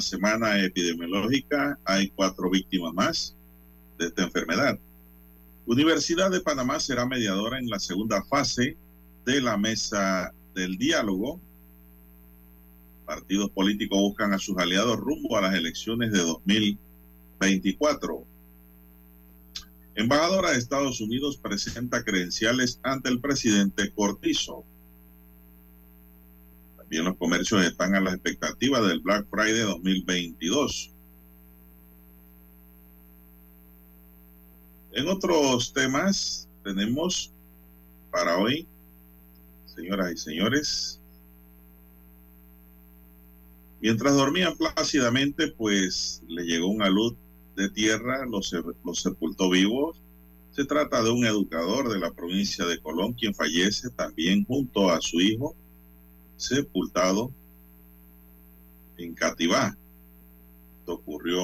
Semana epidemiológica. Hay cuatro víctimas más de esta enfermedad. Universidad de Panamá será mediadora en la segunda fase de la mesa del diálogo. Partidos políticos buscan a sus aliados rumbo a las elecciones de 2024. Embajadora de Estados Unidos presenta credenciales ante el presidente Cortizo. También los comercios están a la expectativa del Black Friday 2022. En otros temas tenemos para hoy, señoras y señores, mientras dormían plácidamente, pues le llegó una luz de tierra, los, los sepultó vivos. Se trata de un educador de la provincia de Colón, quien fallece también junto a su hijo sepultado en Cativá. Esto ocurrió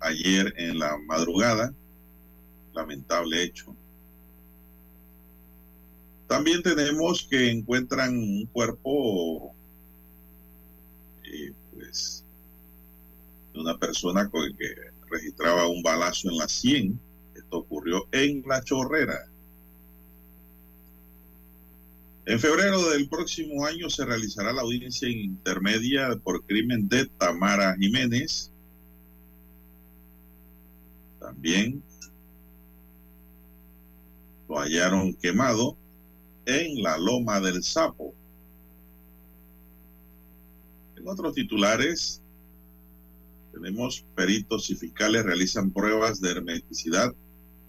ayer en la madrugada. Lamentable hecho. También tenemos que encuentran un cuerpo, eh, pues, de una persona que registraba un balazo en la 100. Esto ocurrió en La Chorrera. En febrero del próximo año se realizará la audiencia intermedia por crimen de Tamara Jiménez. También lo hallaron quemado en la Loma del Sapo. En otros titulares, tenemos peritos y fiscales realizan pruebas de hermeticidad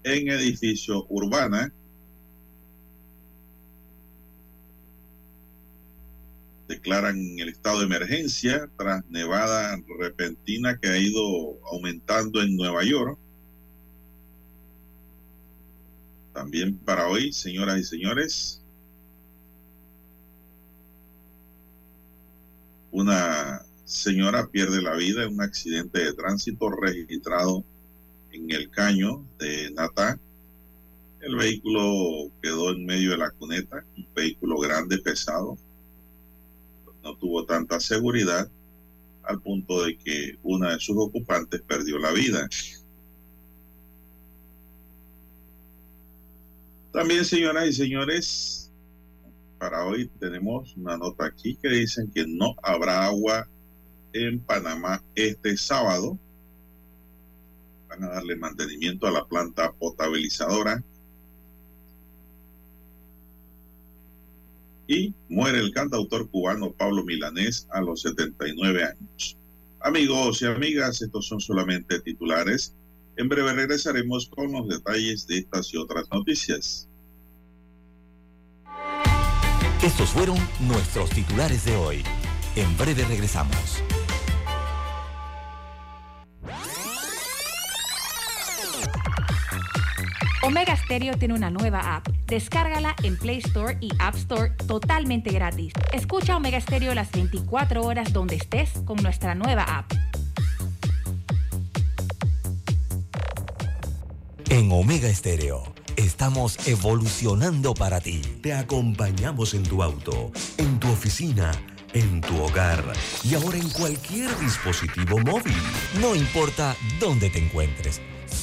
en edificio urbana declaran el estado de emergencia tras nevada repentina que ha ido aumentando en Nueva York. También para hoy, señoras y señores, una señora pierde la vida en un accidente de tránsito registrado en el caño de Natá. El vehículo quedó en medio de la cuneta, un vehículo grande, pesado no tuvo tanta seguridad al punto de que una de sus ocupantes perdió la vida. También, señoras y señores, para hoy tenemos una nota aquí que dicen que no habrá agua en Panamá este sábado. Van a darle mantenimiento a la planta potabilizadora y muere el cantautor cubano Pablo Milanés a los 79 años. Amigos y amigas, estos son solamente titulares. En breve regresaremos con los detalles de estas y otras noticias. Estos fueron nuestros titulares de hoy. En breve regresamos. Omega Stereo tiene una nueva app. Descárgala en Play Store y App Store totalmente gratis. Escucha Omega Stereo las 24 horas donde estés con nuestra nueva app. En Omega Stereo estamos evolucionando para ti. Te acompañamos en tu auto, en tu oficina, en tu hogar y ahora en cualquier dispositivo móvil. No importa dónde te encuentres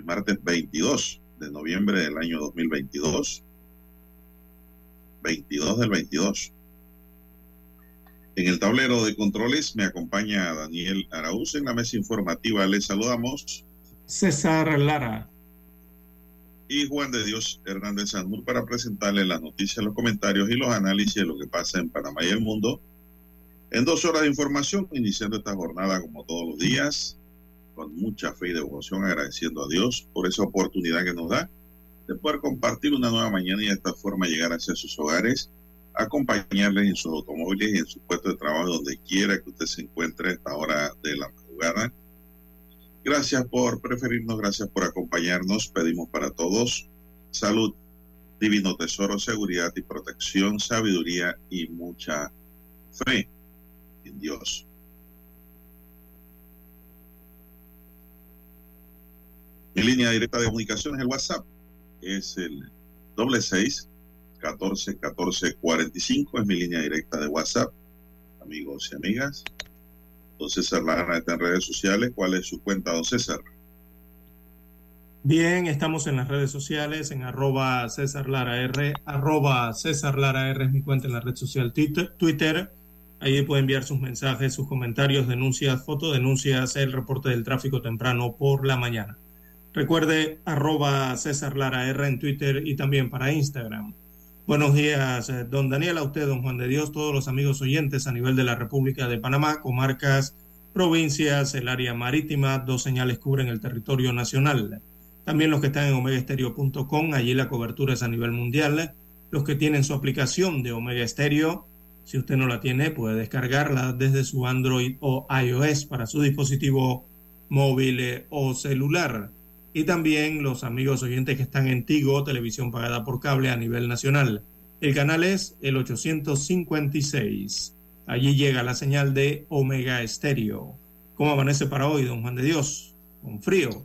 El martes 22 de noviembre del año 2022. 22 del 22. En el tablero de controles me acompaña Daniel Araúz. En la mesa informativa les saludamos. César Lara. Y Juan de Dios Hernández Sanur para presentarle las noticias, los comentarios y los análisis de lo que pasa en Panamá y el mundo. En dos horas de información, iniciando esta jornada como todos los días, con mucha fe y devoción, agradeciendo a Dios por esa oportunidad que nos da de poder compartir una nueva mañana y de esta forma llegar hacia sus hogares acompañarles en sus automóviles y en su puesto de trabajo, donde quiera que usted se encuentre a esta hora de la madrugada. Gracias por preferirnos, gracias por acompañarnos. Pedimos para todos salud, divino tesoro, seguridad y protección, sabiduría y mucha fe en Dios. Mi línea directa de comunicación es el WhatsApp, es el doble seis 14 14 45 es mi línea directa de WhatsApp, amigos y amigas. Don César Lara está en redes sociales. ¿Cuál es su cuenta, don César? Bien, estamos en las redes sociales, en arroba César Lara R, arroba César Lara R es mi cuenta en la red social Twitter. Ahí puede enviar sus mensajes, sus comentarios, denuncias, fotodenuncias, el reporte del tráfico temprano por la mañana. Recuerde arroba César Lara R en Twitter y también para Instagram. Buenos días, eh, don Daniel, a usted, don Juan de Dios, todos los amigos oyentes a nivel de la República de Panamá, comarcas, provincias, el área marítima, dos señales cubren el territorio nacional. También los que están en omegaestereo.com, allí la cobertura es a nivel mundial. Los que tienen su aplicación de Omega Stereo, si usted no la tiene, puede descargarla desde su Android o iOS para su dispositivo móvil eh, o celular y también los amigos oyentes que están en Tigo, televisión pagada por cable a nivel nacional. El canal es el 856. Allí llega la señal de Omega Estéreo. ¿Cómo amanece para hoy, don Juan de Dios? ¿Con frío?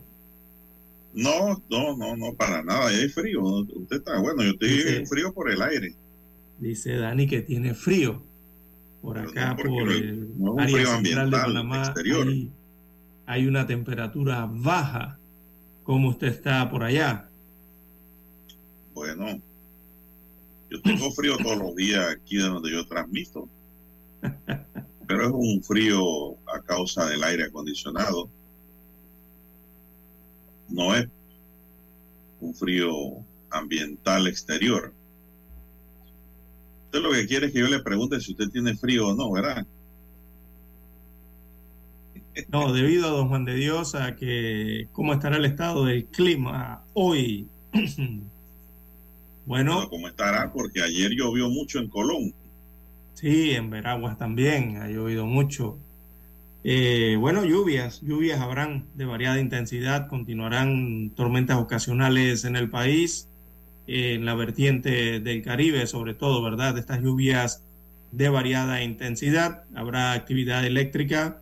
No, no, no, no, para nada. Hay frío. Usted está, bueno, yo estoy frío por el aire. Dice Dani que tiene frío. Por acá, por el área central de Panamá, hay, hay una temperatura baja ¿Cómo usted está por allá? Bueno, yo tengo frío todos los días aquí de donde yo transmito. Pero es un frío a causa del aire acondicionado. No es un frío ambiental exterior. Usted lo que quiere es que yo le pregunte si usted tiene frío o no, ¿verdad? No, debido a don Juan de Dios a que cómo estará el estado del clima hoy. bueno, ¿cómo estará? Porque ayer llovió mucho en Colón. Sí, en Veraguas también ha llovido mucho. Eh, bueno, lluvias, lluvias habrán de variada intensidad, continuarán tormentas ocasionales en el país, en la vertiente del Caribe, sobre todo, ¿verdad? Estas lluvias de variada intensidad, habrá actividad eléctrica,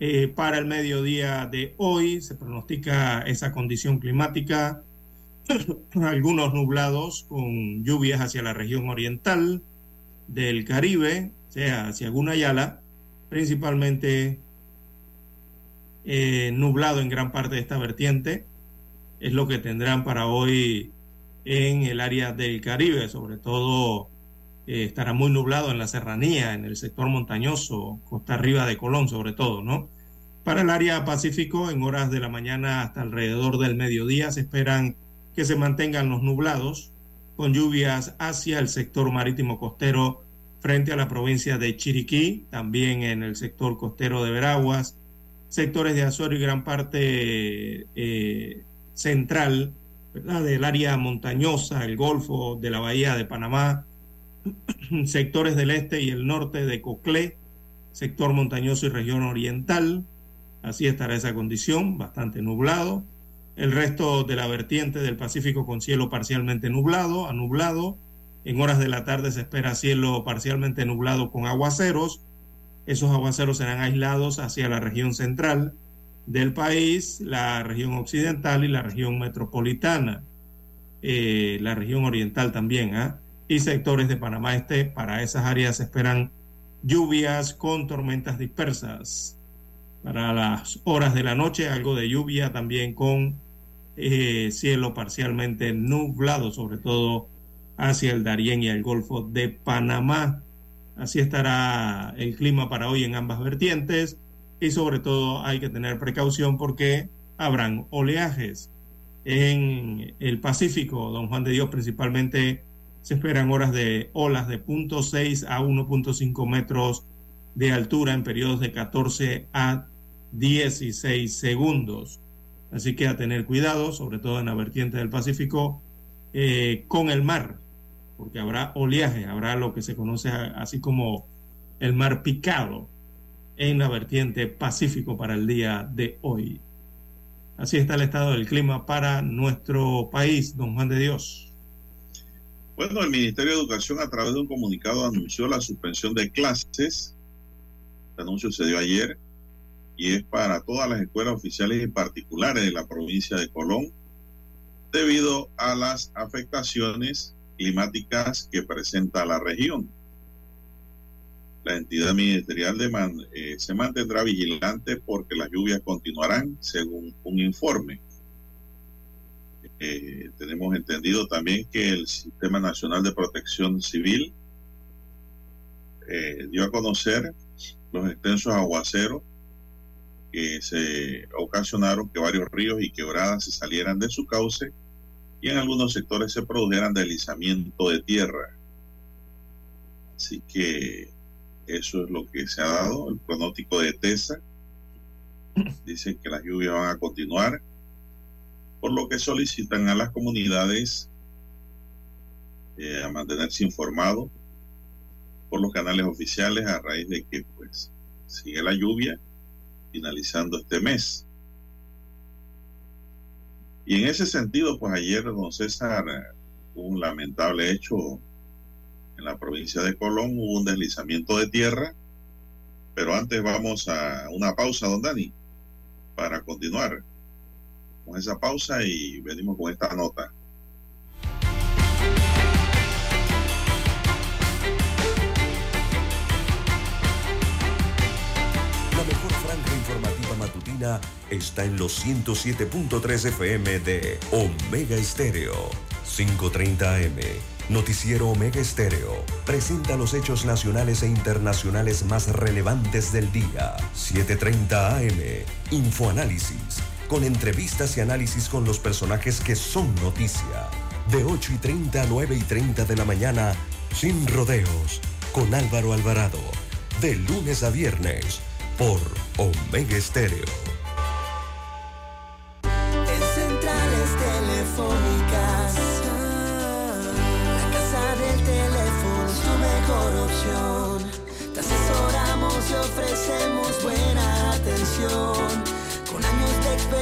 eh, para el mediodía de hoy se pronostica esa condición climática, algunos nublados con lluvias hacia la región oriental del Caribe, o sea, hacia Gunayala, principalmente eh, nublado en gran parte de esta vertiente, es lo que tendrán para hoy en el área del Caribe, sobre todo eh, estará muy nublado en la serranía, en el sector montañoso, costa arriba de Colón sobre todo, ¿no? Para el área Pacífico, en horas de la mañana hasta alrededor del mediodía, se esperan que se mantengan los nublados, con lluvias hacia el sector marítimo costero frente a la provincia de Chiriquí, también en el sector costero de Veraguas, sectores de Azuero y gran parte eh, central del área montañosa, el Golfo de la Bahía de Panamá, sectores del este y el norte de Coclé, sector montañoso y región oriental. Así estará esa condición, bastante nublado. El resto de la vertiente del Pacífico con cielo parcialmente nublado, a nublado. En horas de la tarde se espera cielo parcialmente nublado con aguaceros. Esos aguaceros serán aislados hacia la región central del país, la región occidental y la región metropolitana, eh, la región oriental también. ¿ah? Y sectores de Panamá Este. Para esas áreas se esperan lluvias con tormentas dispersas. Para las horas de la noche, algo de lluvia también con eh, cielo parcialmente nublado, sobre todo hacia el Darién y el Golfo de Panamá. Así estará el clima para hoy en ambas vertientes y sobre todo hay que tener precaución porque habrán oleajes en el Pacífico, don Juan de Dios, principalmente se esperan horas de olas de 0.6 a 1.5 metros de altura en periodos de 14 a 16 segundos. Así que a tener cuidado, sobre todo en la vertiente del Pacífico, eh, con el mar, porque habrá oleaje, habrá lo que se conoce así como el mar picado en la vertiente Pacífico para el día de hoy. Así está el estado del clima para nuestro país, don Juan de Dios. Bueno, el Ministerio de Educación a través de un comunicado anunció la suspensión de clases. El anuncio se dio ayer y es para todas las escuelas oficiales y particulares de la provincia de Colón debido a las afectaciones climáticas que presenta la región la entidad ministerial eh, se mantendrá vigilante porque las lluvias continuarán, según un informe. Eh, tenemos entendido también que el Sistema Nacional de Protección Civil eh, dio a conocer los extensos aguaceros que se ocasionaron que varios ríos y quebradas se salieran de su cauce y en algunos sectores se produjeran deslizamiento de tierra. Así que eso es lo que se ha dado, el pronóstico de TESA. Dicen que las lluvias van a continuar, por lo que solicitan a las comunidades eh, a mantenerse informados por los canales oficiales a raíz de que pues sigue la lluvia finalizando este mes. Y en ese sentido, pues ayer, don César, un lamentable hecho en la provincia de Colón hubo un deslizamiento de tierra, pero antes vamos a una pausa, don Dani, para continuar con esa pausa y venimos con esta nota. La mejor franja informativa matutina está en los 107.3 FM de Omega Estéreo, 530 AM Noticiero Omega Estéreo presenta los hechos nacionales e internacionales más relevantes del día. 7:30 AM. Infoanálisis. Con entrevistas y análisis con los personajes que son noticia. De 8 y 30 a 9 y 30 de la mañana. Sin rodeos. Con Álvaro Alvarado. De lunes a viernes. Por Omega Estéreo. ofrecemos buena atención.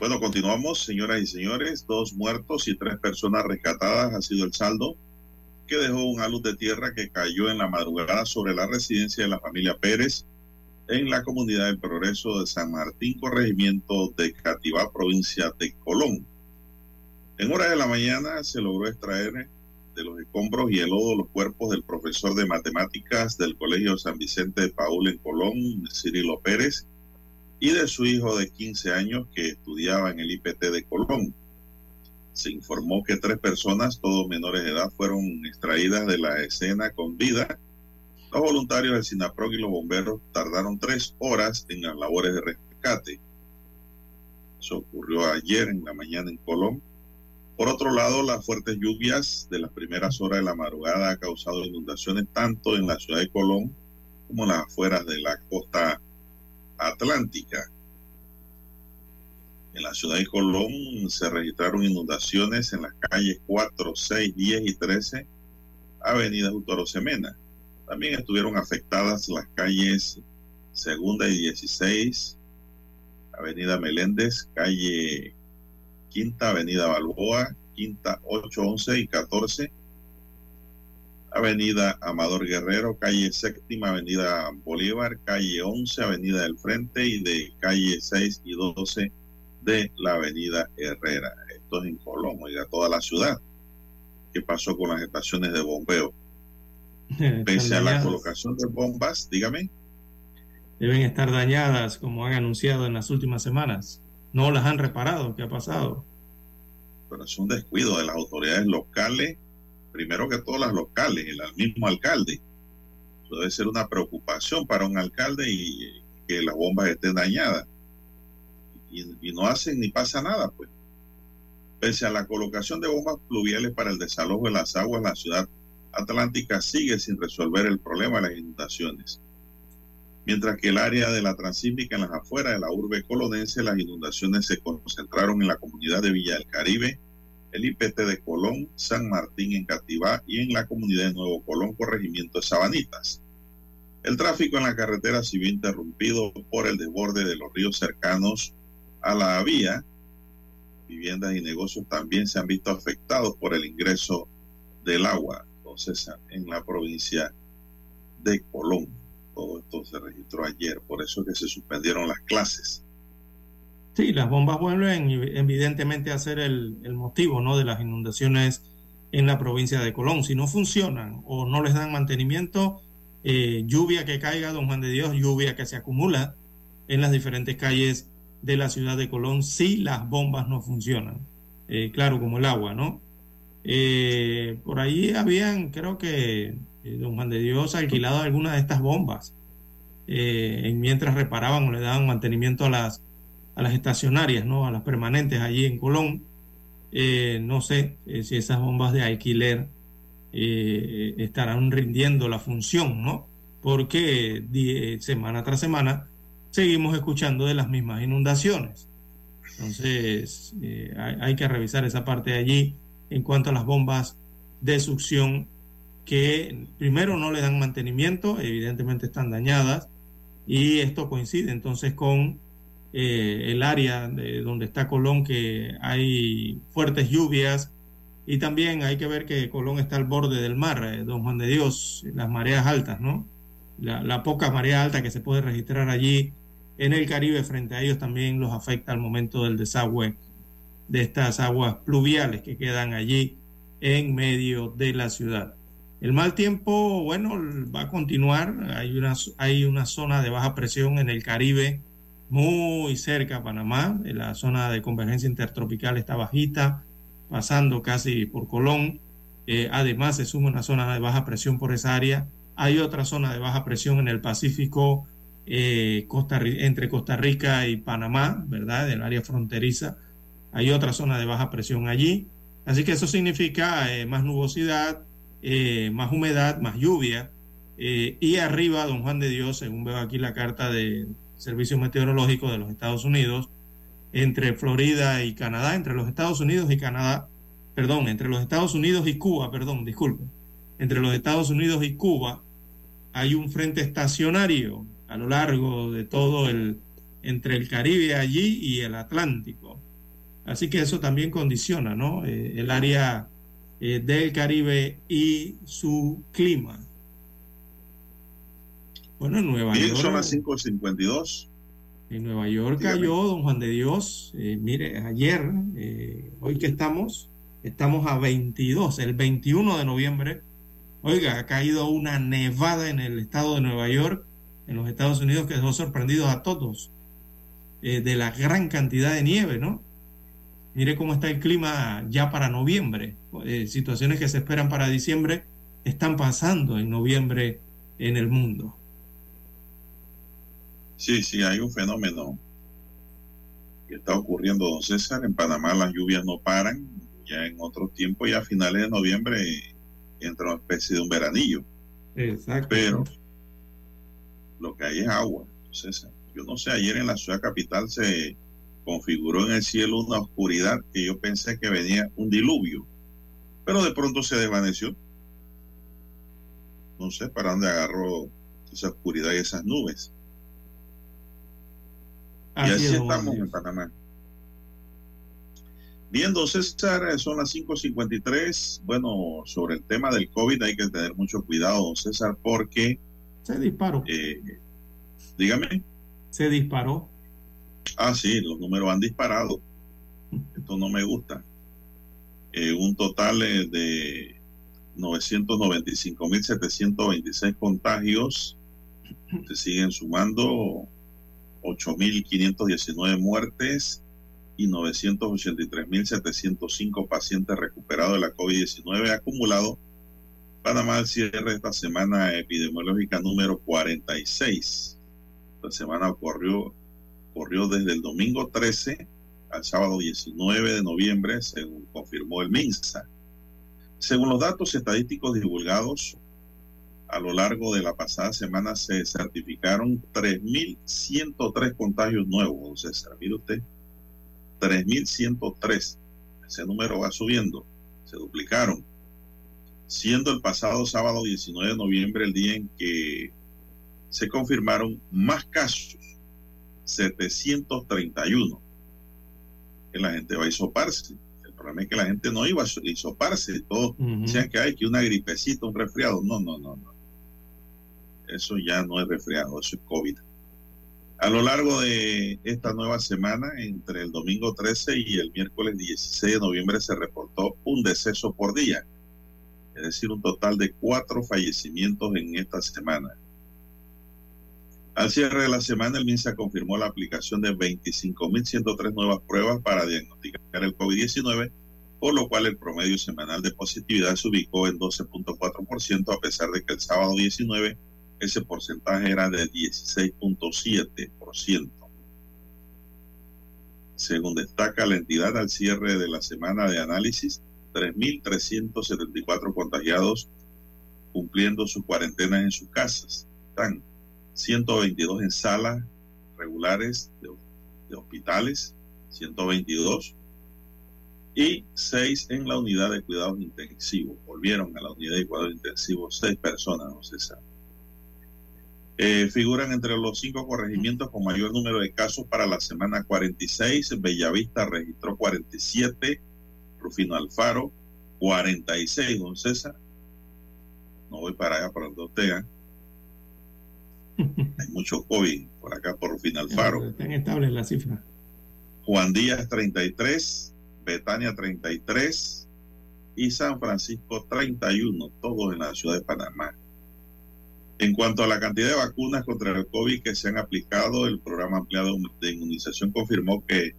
Bueno, continuamos, señoras y señores. Dos muertos y tres personas rescatadas ha sido el saldo que dejó una luz de tierra que cayó en la madrugada sobre la residencia de la familia Pérez en la comunidad del Progreso de San Martín, corregimiento de Cativá, provincia de Colón. En horas de la mañana se logró extraer de los escombros y el lodo los cuerpos del profesor de matemáticas del Colegio San Vicente de Paul en Colón, Cirilo Pérez, y de su hijo de 15 años que estudiaba en el IPT de Colón. Se informó que tres personas, todos menores de edad, fueron extraídas de la escena con vida. Los voluntarios del SINAPROC y los bomberos tardaron tres horas en las labores de rescate. Eso ocurrió ayer en la mañana en Colón por otro lado, las fuertes lluvias de las primeras horas de la madrugada ha causado inundaciones tanto en la ciudad de Colón como en las afueras de la costa atlántica. En la ciudad de Colón se registraron inundaciones en las calles 4, 6, 10 y 13, Avenida Jutoro Semena. También estuvieron afectadas las calles Segunda y 16, Avenida Meléndez, calle Quinta Avenida Balboa, Quinta 8, 11 y 14, Avenida Amador Guerrero, calle Séptima, Avenida Bolívar, calle 11, Avenida del Frente y de calle 6 y 12 de la Avenida Herrera. Esto es en Colón, oiga, toda la ciudad. ¿Qué pasó con las estaciones de bombeo? Pese a la colocación de bombas, dígame. Deben estar dañadas, como han anunciado en las últimas semanas no las han reparado. ¿Qué ha pasado? Pero es un descuido de las autoridades locales, primero que todas las locales, el mismo alcalde. Eso debe ser una preocupación para un alcalde y que las bombas estén dañadas. Y, no hacen ni pasa nada, pues. Pese a la colocación de bombas pluviales para el desalojo de las aguas, la ciudad atlántica sigue sin resolver el problema de las inundaciones mientras que el área de la Transísmica en las afueras de la urbe colonense, las inundaciones se concentraron en la comunidad de Villa del Caribe, el IPT de Colón, San Martín en Cativá y en la comunidad de Nuevo Colón, corregimiento de Sabanitas. El tráfico en la carretera se vio interrumpido por el desborde de los ríos cercanos a la vía. Viviendas y negocios también se han visto afectados por el ingreso del agua, entonces en la provincia de Colón todo esto se registró ayer, por eso es que se suspendieron las clases. Sí, las bombas vuelven evidentemente a ser el, motivo ¿no? de las inundaciones en la provincia de Colón. Si no funcionan o no les dan mantenimiento, eh, lluvia que caiga, don Juan de Dios, lluvia que se acumula en las diferentes calles de la ciudad de Colón si las bombas no funcionan. Eh, claro, como el agua, ¿no? Eh, por ahí habían, creo que don Juan de Dios alquilado algunas de estas bombas mientras reparaban o le daban mantenimiento a las, a las estacionarias, ¿no? a las permanentes allí en Colón. Eh, no sé si esas bombas de alquiler estarán rindiendo la función, ¿no? Porque semana tras semana seguimos escuchando de las mismas inundaciones. Entonces, hay, hay, que revisar esa parte de allí en cuanto a las bombas de succión que primero no le dan mantenimiento, evidentemente están dañadas, y esto coincide entonces con eh, el área de donde está Colón, que hay fuertes lluvias, y también hay que ver que Colón está al borde del mar, eh, don Juan de Dios, las mareas altas, ¿no? La, la, poca marea alta que se puede registrar allí en el Caribe frente a ellos también los afecta al momento del desagüe de estas aguas pluviales que quedan allí en medio de la ciudad. El mal tiempo, bueno, va a continuar. Hay una, hay una zona de baja presión en el Caribe muy cerca a Panamá. La zona de convergencia intertropical está bajita, pasando casi por Colón. Eh, además, se suma una zona de baja presión por esa área. Hay otra zona de baja presión en el Pacífico eh, entre Costa Rica y Panamá, ¿verdad? En el área fronteriza. Hay otra zona de baja presión allí. Así que eso significa eh, más nubosidad, eh, más humedad, más lluvia. Eh, y arriba, don Juan de Dios, según veo aquí la carta del Servicio Meteorológico de los Estados Unidos, entre Florida y Canadá, entre los Estados Unidos y Canadá, perdón, entre los Estados Unidos y Cuba, perdón, disculpe, entre los Estados Unidos y Cuba hay un frente estacionario a lo largo de todo el, entre el Caribe allí y el Atlántico. Así que eso también condiciona, ¿no? Eh, el área eh, del Caribe y su clima. Bueno, en Nueva Bien, York. son las 5.52. En Nueva York Dígame. cayó don Juan de Dios. eh, mire, ayer, eh, hoy que estamos, estamos a 22, el 21 de noviembre. Oiga, ha caído una nevada en el estado de Nueva York, en los Estados Unidos, que dejó sorprendidos a todos eh, de la gran cantidad de nieve, ¿no? Mire cómo está el clima ya para noviembre. Eh, situaciones que se esperan para diciembre están pasando en noviembre en el mundo. Sí, sí, hay un fenómeno que está ocurriendo, don César. En Panamá las lluvias no paran. Ya en otros tiempos, ya a finales de noviembre, entra una especie de un veranillo. Exacto. Pero lo que hay es agua, don César. Yo no sé, ayer en la ciudad capital se configuró en el cielo una oscuridad que yo pensé que venía un diluvio, pero de pronto se desvaneció. No sé para dónde agarró esa oscuridad y esas nubes. Y así es, don Juan estamos en Panamá. Bien, don César, son las 5.53. Bueno, sobre el tema del COVID hay que tener mucho cuidado, don César, porque, Se disparó. eh, dígame, Se disparó. ah, sí, los números han disparado. Esto no me gusta. Eh, un total eh, de 995.726 contagios. Se siguen sumando 8.519 muertes y 983.705 pacientes recuperados de la COVID-19 acumulado. Panamá de esta semana epidemiológica número 46. La semana ocurrió, ocurrió desde el domingo 13 al sábado 19 de noviembre, según confirmó el MINSA. Según los datos estadísticos divulgados, a lo largo de la pasada semana se certificaron 3.103 contagios nuevos, don César. Mire usted, 3.103. Ese número va subiendo, se duplicaron. Siendo el pasado sábado 19 de noviembre el día en que se confirmaron más casos, 731. Que la gente va a hisoparse. El problema es que la gente no iba a hisoparse. Todos Ujú. decían que hay que una gripecita, un resfriado. No, no, no, no. Eso ya no es resfriado, eso es COVID. A lo largo de esta nueva semana, entre el domingo 13 y el miércoles 16 de noviembre, se reportó un deceso por día, es decir, un total de cuatro fallecimientos en esta semana. Al cierre de la semana, el MINSA confirmó la aplicación de 25.103 nuevas pruebas para diagnosticar el COVID-19, por lo cual el promedio semanal de positividad se ubicó en 12.4%, a pesar de que el sábado 19 ese porcentaje era de 16.7%. Según destaca la entidad al cierre de la semana de análisis, 3.374 contagiados cumpliendo sus cuarentenas en sus casas. Están 122 en salas regulares de, de hospitales, 122, y 6 en la unidad de cuidados intensivos. Volvieron a la unidad de cuidados intensivos 6 personas, no se. Eh, figuran entre los cinco corregimientos con mayor número de casos para la semana 46. Bellavista registró 47, Rufino Alfaro 46, don César. No voy para allá, para donde usted. ¿eh? Hay mucho COVID por acá, por Rufino Alfaro. Están estables las cifras. Juan Díaz 33, Betania 33 y San Francisco 31, todos en la ciudad de Panamá. En cuanto a la cantidad de vacunas contra el COVID que se han aplicado, el programa ampliado de inmunización confirmó que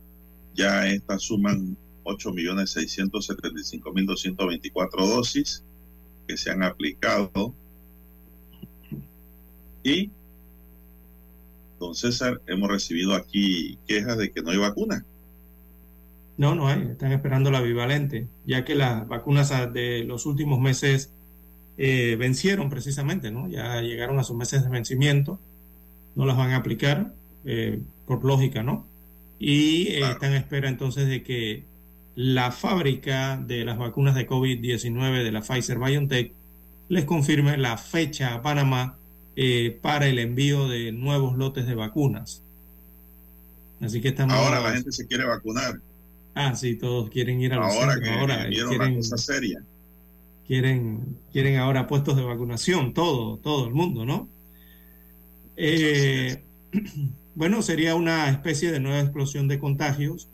ya estas suman 8.675.224 dosis que se han aplicado. Y, don César, hemos recibido aquí quejas de que no hay vacuna. No, no hay. Están esperando la bivalente, ya que las vacunas de los últimos meses eh, vencieron precisamente, ¿no? Ya llegaron a sus meses de vencimiento, no las van a aplicar eh, por lógica, ¿no? Y eh, Claro. están a espera entonces de que la fábrica de las vacunas de COVID-19 de la Pfizer BioNTech les confirme la fecha a Panamá para el envío de nuevos lotes de vacunas. Así que estamos Ahora la gente se quiere vacunar. Ah, sí, todos quieren ir a los Ahora centros, que ahora vieron la quieren, cosa seria. Quieren, quieren ahora puestos de vacunación, todo, todo el mundo, ¿no? Eh, bueno, sería una especie de nueva explosión de contagios.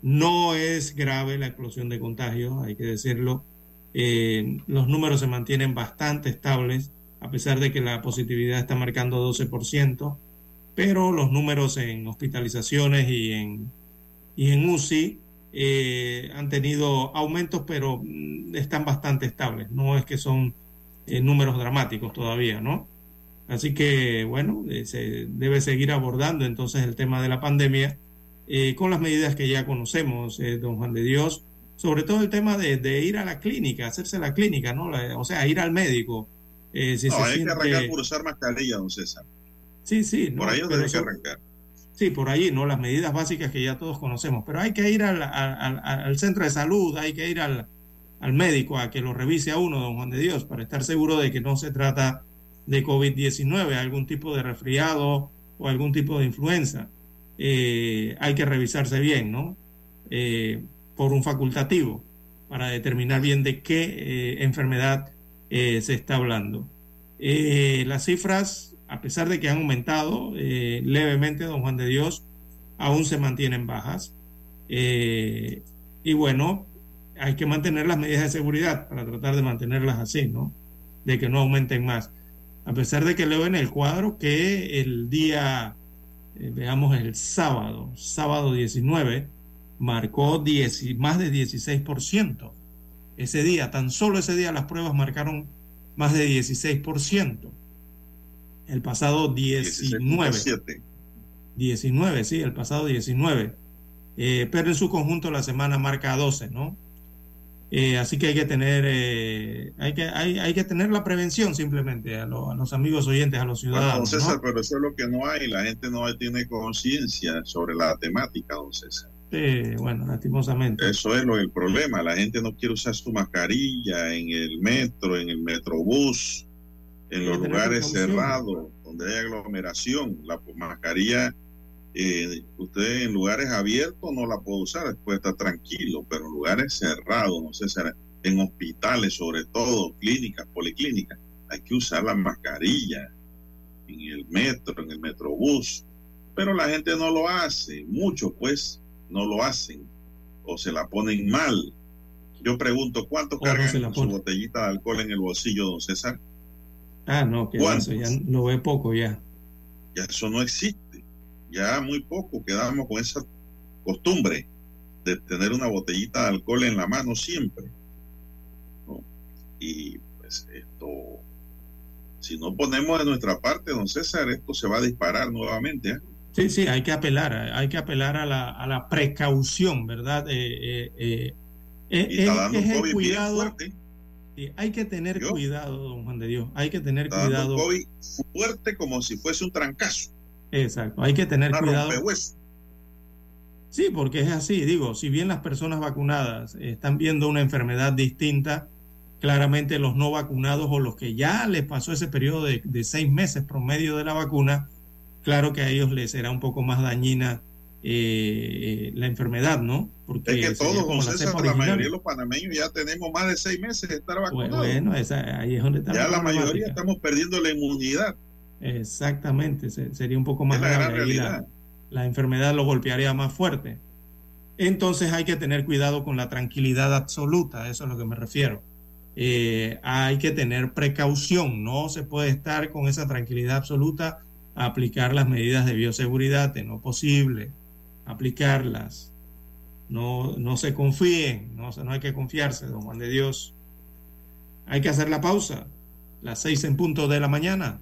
No es grave la explosión de contagios, hay que decirlo. Eh, los números se mantienen bastante estables, a pesar de que la positividad está marcando 12%, pero los números en hospitalizaciones y en, y en UCI eh, han tenido aumentos, pero mm, están bastante estables. No es que son eh, números dramáticos todavía, ¿no? Así que, bueno, eh, se debe seguir abordando entonces el tema de la pandemia con las medidas que ya conocemos, don Juan de Dios, sobre todo el tema de, ir a la clínica, hacerse la clínica, ¿no? o sea, ir al médico. si no, hay que arrancar por usar mascarilla, don César. Sí, sí. Por ahí debe que arrancar. Sí, por ahí, ¿no? Las medidas básicas que ya todos conocemos. Pero hay que ir al, centro de salud, hay que ir al, médico a que lo revise a uno, don Juan de Dios, para estar seguro de que no se trata de COVID-19, algún tipo de resfriado o algún tipo de influenza. Eh, hay que revisarse bien, ¿no? Eh, por un facultativo, para determinar bien de qué eh, enfermedad se está hablando. las cifras a pesar de que han aumentado eh, levemente, don Juan de Dios, aún se mantienen bajas. Eh, y bueno, hay que mantener las medidas de seguridad para tratar de mantenerlas así, ¿no? De que no aumenten más. A pesar de que leo en el cuadro que el día, eh, veamos, el sábado, sábado 19, marcó más de 16%. Ese día, tan solo ese día las pruebas marcaron más de 16% el pasado 19. 19, sí, el pasado 19. Eh, pero en su conjunto la semana marca 12, ¿no? Eh, así que hay que tener eh, hay que hay, hay, que tener la prevención simplemente a, los amigos oyentes, a los ciudadanos. don César, pero eso es lo que no hay, la gente no tiene conciencia sobre la temática, don César. Sí, bueno, lastimosamente. Eso es lo el problema, la gente no quiere usar su mascarilla en el metro, en el metrobús, en los lugares cerrados, donde hay aglomeración, la mascarilla, eh, usted en lugares abiertos no la puede usar, puede estar tranquilo, pero en lugares cerrados, no sé, en hospitales sobre todo, clínicas, policlínicas, hay que usar la mascarilla en el metro, en el metrobús, pero la gente no lo hace, muchos pues no lo hacen o se la ponen mal. Yo pregunto, ¿cuánto cargan su botellita de alcohol en el bolsillo, don César? Ah, no, que eso ya lo ve poco ya. Ya eso no existe. Ya muy poco quedamos con esa costumbre de tener una botellita de alcohol en la mano siempre. Y pues esto, si no ponemos de nuestra parte, don César, esto se va a disparar nuevamente. ¿eh? Sí, sí, hay que apelar, hay que apelar a la, a la precaución, ¿verdad? Eh, eh, eh y está dando COVID cuidado, fuerte hay que tener cuidado, don Juan de Dios. Hay que tener cuidado. COVID fuerte como si fuese un trancazo. Exacto, hay que tener cuidado. Sí, porque es así, digo, si bien las personas vacunadas están viendo una enfermedad distinta, claramente los no vacunados o los que ya les pasó ese periodo de, de seis meses promedio de la vacuna, claro que a ellos les será un poco más dañina eh, la enfermedad, ¿no? Porque es que todos, como la, la mayoría de los panameños ya tenemos más de seis meses de estar vacunados. Bueno, ahí es donde está Ya la, mayoría estamos perdiendo la inmunidad. Exactamente, sería un poco más grave. La, la enfermedad lo golpearía más fuerte. Entonces hay que tener cuidado con la tranquilidad absoluta, eso es a lo que me refiero. Eh, hay que tener precaución, no se puede estar con esa tranquilidad absoluta a aplicar las medidas de bioseguridad de no posible aplicarlas. No, no se confíen, no, no hay que confiarse, don Juan de Dios. Hay que hacer la pausa, las seis en punto de la mañana.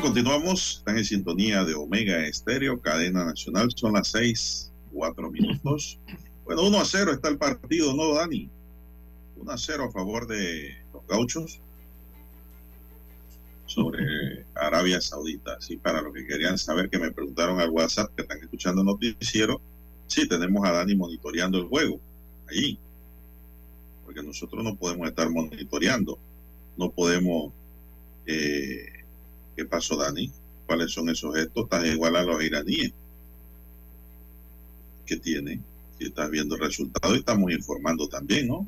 Continuamos. Están en sintonía de Omega Estéreo, cadena nacional. Son las seis, cuatro minutos. Bueno, 1 a 0 está el partido, ¿no, Dani? 1 a 0 a favor de los gauchos sobre Arabia Saudita. Sí, para los que querían saber, que me preguntaron al WhatsApp, que están escuchando noticiero, sí, tenemos a Dani monitoreando el juego, allí. Porque nosotros no podemos estar monitoreando, no podemos... Eh, ¿Qué pasó, Dani? ¿Cuáles son esos gestos tan igual a los iraníes? que tiene? Si estás viendo el resultado y estamos informando también, ¿no?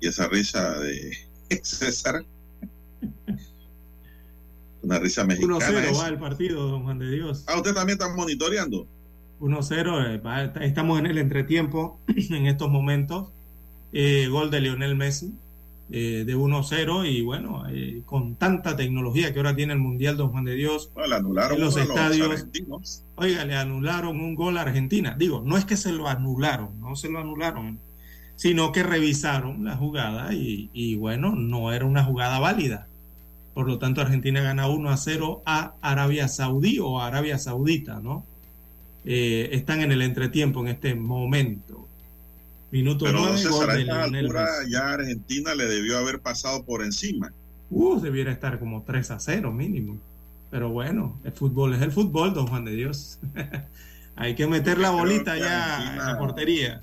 Y esa risa de César. Una risa mexicana. 1-0 va el partido, don Juan de Dios. Ah, usted también está monitoreando. 1-0, eh, estamos en el entretiempo en estos momentos. Eh, gol de Lionel Messi eh, de 1-0 y bueno, eh, con tanta tecnología que ahora tiene el Mundial Don Juan de Dios bueno, le anularon en los estadios. Los oiga, le anularon un gol a Argentina. Digo, no es que se lo anularon, no se lo anularon, sino que revisaron la jugada y, y bueno, no era una jugada válida. Por lo tanto, Argentina gana 1 a 0 a Arabia Saudí o Arabia Saudita, ¿no? Eh, están en el entretiempo en este momento. Minuto Pero 9, César, gol a esta altura ya Argentina le debió haber pasado por encima. Uh, debiera estar como 3 a 0 mínimo. Pero bueno, el fútbol es el fútbol, don Juan de Dios. Hay que meter la bolita ya Argentina- en la portería.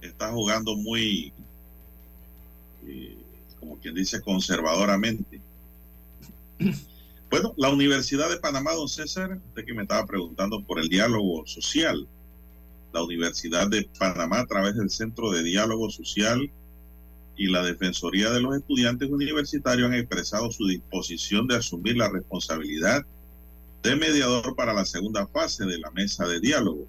Está jugando muy, eh, como quien dice, conservadoramente. Bueno, la Universidad de Panamá, don César, usted que me estaba preguntando por el diálogo social. La Universidad de Panamá, a través del Centro de Diálogo Social y la Defensoría de los Estudiantes Universitarios, han expresado su disposición de asumir la responsabilidad de mediador para la segunda fase de la mesa de diálogo.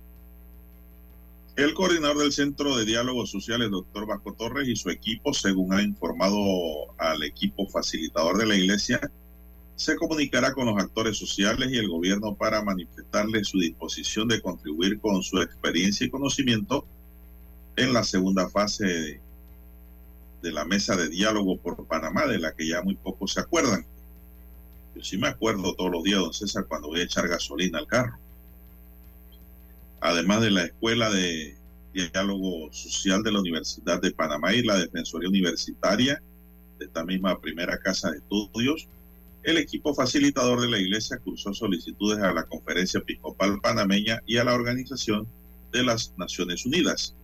El coordinador del Centro de Diálogo Social, el doctor Vasco Torres, y su equipo, según ha informado al equipo facilitador de la Iglesia, se comunicará con los actores sociales y el gobierno para manifestarle su disposición de contribuir con su experiencia y conocimiento en la segunda fase de, de la mesa de diálogo por Panamá, de la que ya muy pocos se acuerdan. Yo sí me acuerdo todos los días, don César, cuando voy a echar gasolina al carro. Además de la Escuela de Diálogo Social de la Universidad de Panamá y la Defensoría Universitaria de esta misma primera casa de estudios, el equipo facilitador de la Iglesia cursó solicitudes a la Conferencia Episcopal Panameña y a la Organización de las Naciones Unidas.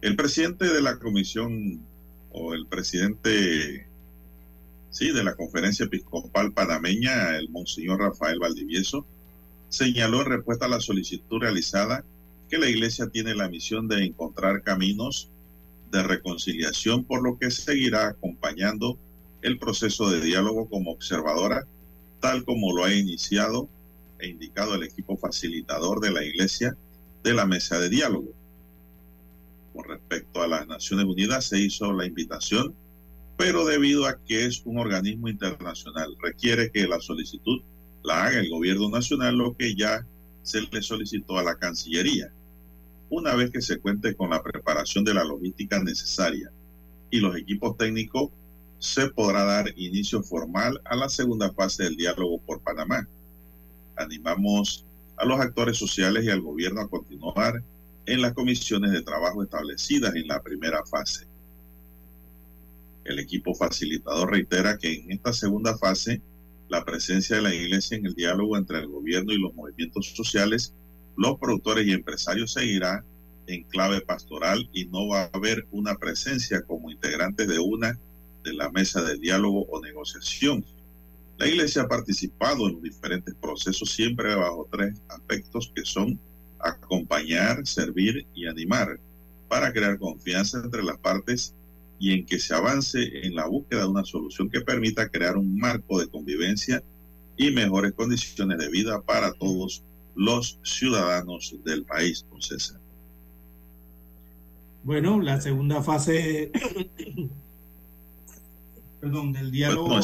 El presidente de la comisión o el presidente sí, de la Conferencia Episcopal Panameña, el Monseñor Rafael Valdivieso, señaló en respuesta a la solicitud realizada que la Iglesia tiene la misión de encontrar caminos de reconciliación, por lo que seguirá acompañando el proceso de diálogo como observadora, tal como lo ha iniciado e indicado el equipo facilitador de la Iglesia de la mesa de diálogo. Con respecto a las Naciones Unidas, se hizo la invitación, pero debido a que es un organismo internacional, requiere que la solicitud la haga el gobierno nacional, lo que ya se le solicitó a la Cancillería. Una vez que se cuente con la preparación de la logística necesaria y los equipos técnicos, se podrá dar inicio formal a la segunda fase del diálogo por Panamá. Animamos a los actores sociales y al gobierno a continuar en las comisiones de trabajo establecidas en la primera fase. El equipo facilitador reitera que en esta segunda fase la presencia de la Iglesia en el diálogo entre el gobierno y los movimientos sociales, los productores y empresarios seguirá en clave pastoral y no va a haber una presencia como integrantes de una de la mesa de diálogo o negociación. La Iglesia ha participado en diferentes procesos siempre bajo tres aspectos que son acompañar, servir y animar para crear confianza entre las partes y en que se avance en la búsqueda de una solución que permita crear un marco de convivencia y mejores condiciones de vida para todos los ciudadanos del país, don. Bueno, la segunda fase perdón, del diálogo,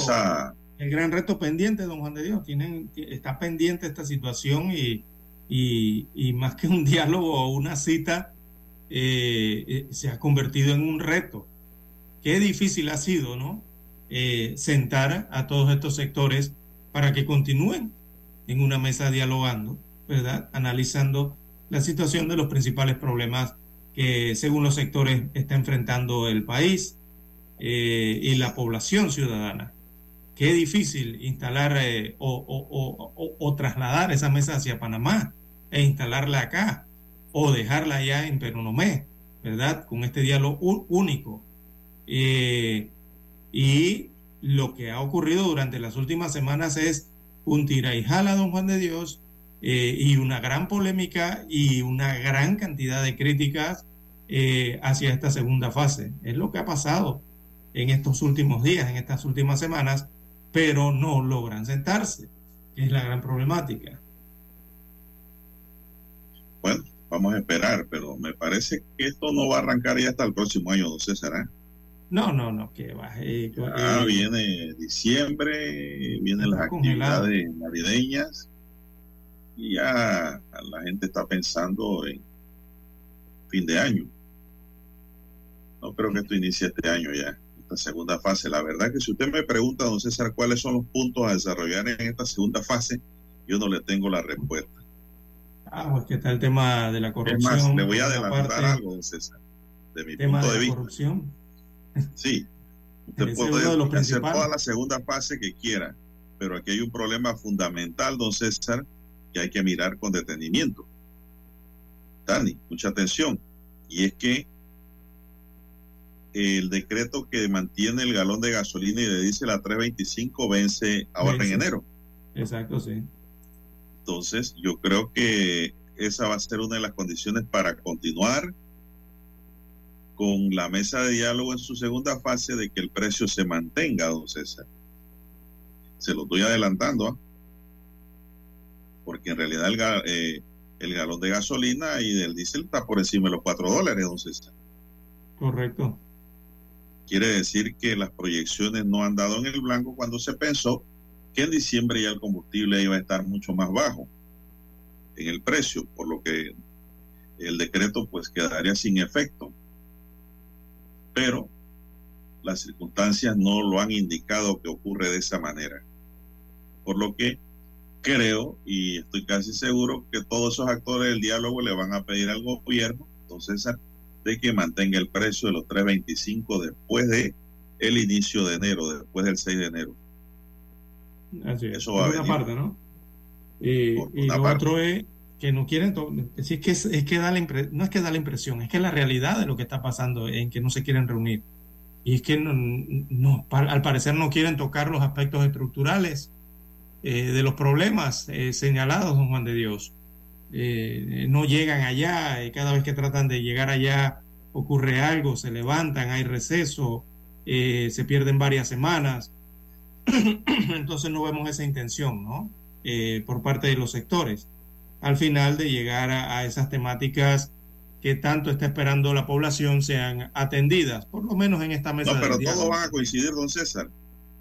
el gran reto pendiente, don Juan de Dios, tienen, está pendiente esta situación y, y, más que un diálogo o una cita, eh, eh, se ha convertido en un reto. Qué difícil ha sido, ¿no? Eh, sentar a todos estos sectores para que continúen en una mesa dialogando, ¿verdad? Analizando la situación de los principales problemas que según los sectores está enfrentando el país eh, y la población ciudadana. Qué difícil instalar eh, o, trasladar esa mesa hacia Panamá e instalarla acá o dejarla allá en Peronomé, ¿verdad? Con este diálogo único. Eh, y lo que ha ocurrido durante las últimas semanas es un tira y jala, don Juan de Dios, y una gran polémica y una gran cantidad de críticas hacia esta segunda fase. Es lo que ha pasado en estos últimos días, en estas últimas semanas, pero no logran sentarse, que es la gran problemática. Bueno, vamos a esperar, pero me parece que esto no va a arrancar ya hasta el próximo año, no sé, ¿será? No, no, no, que va. Eh, eh, viene diciembre, vienen las actividades navideñas y ya la gente está pensando en fin de año. No creo que esto inicie este año ya segunda fase. La verdad que si usted me pregunta, don César, cuáles son los puntos a desarrollar en esta segunda fase, yo no le tengo la respuesta. Ah, pues que está el tema de la corrupción. Es más, le voy a adelantar algo, don César, de mi punto de, vista. corrupción. Sí, usted puede hacer toda la segunda fase que quiera, pero aquí hay un problema fundamental, don César, que hay que mirar con detenimiento. Dani, mucha atención. Y es que el decreto que mantiene el galón de gasolina y de diésel a 3.25 vence ahora en enero. Exacto, sí. Entonces, yo creo que esa va a ser una de las condiciones para continuar con la mesa de diálogo en su segunda fase de que el precio se mantenga, don César. Se lo estoy adelantando, ¿ah? porque en realidad el, eh, el galón de gasolina y del diésel está por encima de los 4 dólares, don César. Correcto. Quiere decir que las proyecciones no han dado en el blanco cuando se pensó que en diciembre ya el combustible iba a estar mucho más bajo en el precio, por lo que el decreto pues quedaría sin efecto. Pero las circunstancias no lo han indicado que ocurre de esa manera. Por lo que creo y estoy casi seguro que todos esos actores del diálogo le van a pedir al gobierno, entonces de que mantenga el precio de los 3.25 después de el inicio de enero, después del 6 de enero. Así es. Eso va a una parte, ¿no? Y, lo otro es que no quieren, es que, es, que da la no es que da la impresión, es que la realidad de lo que está pasando en que no se quieren reunir. Y es que no, al parecer no quieren tocar los aspectos estructurales eh, de los problemas eh, señalados, don Juan de Dios. Eh, no llegan allá, y cada vez que tratan de llegar allá ocurre algo, se levantan, hay receso, eh, se pierden varias semanas. Entonces no vemos esa intención, ¿no? Eh, por parte de los sectores, al final de llegar a, esas temáticas que tanto está esperando la población sean atendidas, por lo menos en esta mesa. No, pero todos van a coincidir, don César.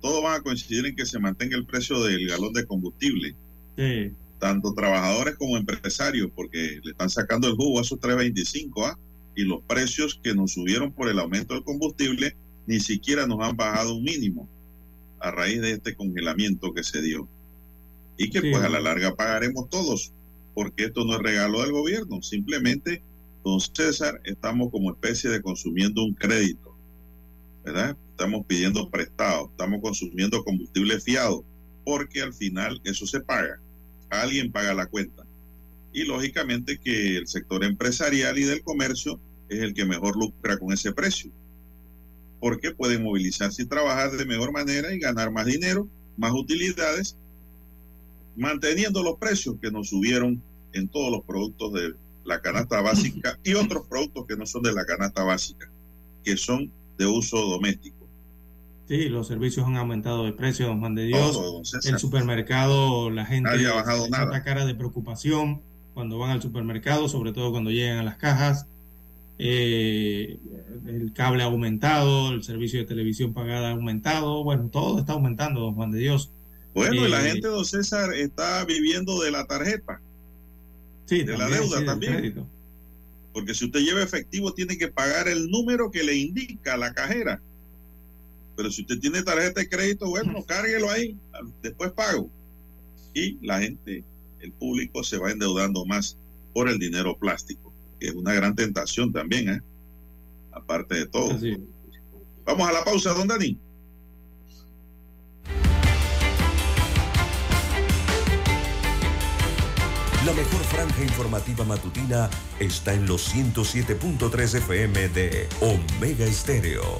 Todos van a coincidir en que se mantenga el precio del galón de combustible. Sí tanto trabajadores como empresarios, porque le están sacando el jugo a esos 325, ¿ah? y los precios que nos subieron por el aumento del combustible ni siquiera nos han bajado un mínimo a raíz de este congelamiento que se dio. Y que pues a la larga pagaremos todos, porque esto no es regalo del gobierno, simplemente, don César, estamos como especie de consumiendo un crédito, ¿verdad? Estamos pidiendo prestado, estamos consumiendo combustible fiado, porque al final eso se paga alguien paga la cuenta. Y lógicamente que el sector empresarial y del comercio es el que mejor lucra con ese precio, porque pueden movilizarse y trabajar de mejor manera y ganar más dinero, más utilidades, manteniendo los precios que nos subieron en todos los productos de la canasta básica y otros productos que no son de la canasta básica, que son de uso doméstico. Sí, los servicios han aumentado de precio, don Juan de Dios. el supermercado, la gente ha bajado nada. cara de preocupación cuando van al supermercado, sobre todo cuando llegan a las cajas. eh, el cable ha aumentado, el servicio de televisión pagada ha aumentado, bueno, todo está aumentando, don Juan de Dios. Bueno, y la eh, gente, don César, está viviendo de la tarjeta. Sí, de la deuda también. Porque si usted lleva efectivo, tiene que pagar el número que le indica la cajera. Pero si usted tiene tarjeta de crédito, bueno, cárguelo ahí, después pago. Y la gente, el público se va endeudando más por el dinero plástico, que es una gran tentación también, ¿eh? aparte de todo. Vamos a la pausa, don Dani. La mejor franja informativa matutina está en los 107.3 FM de Omega Estéreo,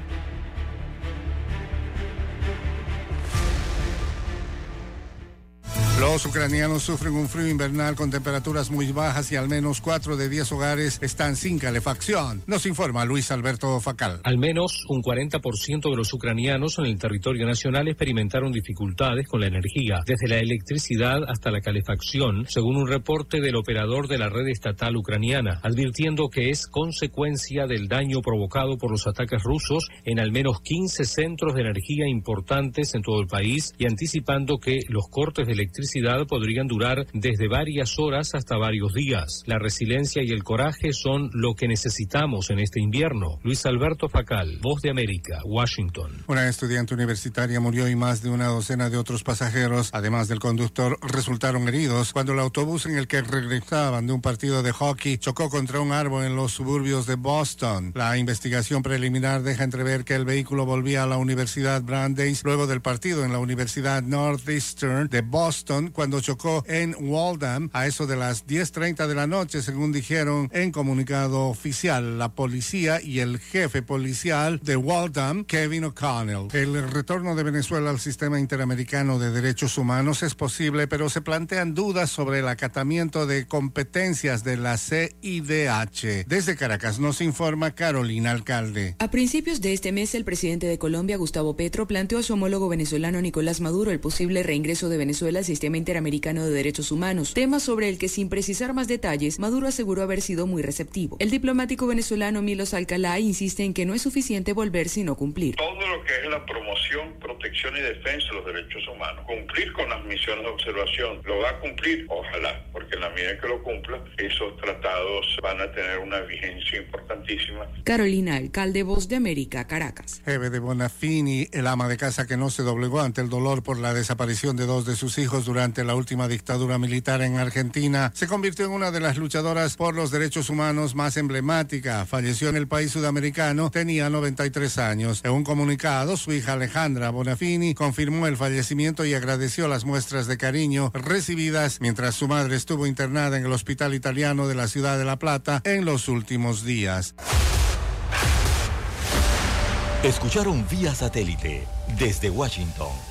Los ucranianos sufren un frío invernal con temperaturas muy bajas y al menos 4 de 10 hogares están sin calefacción. Nos informa Luis Alberto Facal. Al menos un 40% de los ucranianos en el territorio nacional experimentaron dificultades con la energía, desde la electricidad hasta la calefacción, según un reporte del operador de la red estatal ucraniana, advirtiendo que es consecuencia del daño provocado por los ataques rusos en al menos 15 centros de energía importantes en todo el país y anticipando que los cortes de electricidad podrían durar desde varias horas hasta varios días. La resiliencia y el coraje son lo que necesitamos en este invierno. Luis Alberto Facal, Voz de América, Washington. Una estudiante universitaria murió y más de una docena de otros pasajeros, además del conductor, resultaron heridos cuando el autobús en el que regresaban de un partido de hockey chocó contra un árbol en los suburbios de Boston. La investigación preliminar deja entrever que el vehículo volvía a la Universidad Brandeis luego del partido en la Universidad Northeastern de Boston cuando chocó en Waldham a eso de las 10.30 de la noche, según dijeron en comunicado oficial la policía y el jefe policial de Waldham, Kevin O'Connell. El retorno de Venezuela al sistema interamericano de derechos humanos es posible, pero se plantean dudas sobre el acatamiento de competencias de la CIDH. Desde Caracas nos informa Carolina Alcalde. A principios de este mes, el presidente de Colombia, Gustavo Petro, planteó a su homólogo venezolano Nicolás Maduro el posible reingreso de Venezuela al sistema Interamericano de Derechos Humanos, tema sobre el que sin precisar más detalles, Maduro aseguró haber sido muy receptivo. El diplomático venezolano Milos Alcalá insiste en que no es suficiente volver sino cumplir. Todo lo que es la promoción, protección y defensa de los derechos humanos, cumplir con las misiones de observación, lo va a cumplir, ojalá, porque en la medida que lo cumpla, esos tratados van a tener una vigencia importantísima. Carolina, alcalde Voz de América, Caracas. Eve de Bonafini, el ama de casa que no se doblegó ante el dolor por la desaparición de dos de sus hijos durante durante la última dictadura militar en Argentina, se convirtió en una de las luchadoras por los derechos humanos más emblemática. Falleció en el país sudamericano, tenía 93 años. En un comunicado, su hija Alejandra Bonafini confirmó el fallecimiento y agradeció las muestras de cariño recibidas mientras su madre estuvo internada en el hospital italiano de la ciudad de La Plata en los últimos días. Escucharon vía satélite desde Washington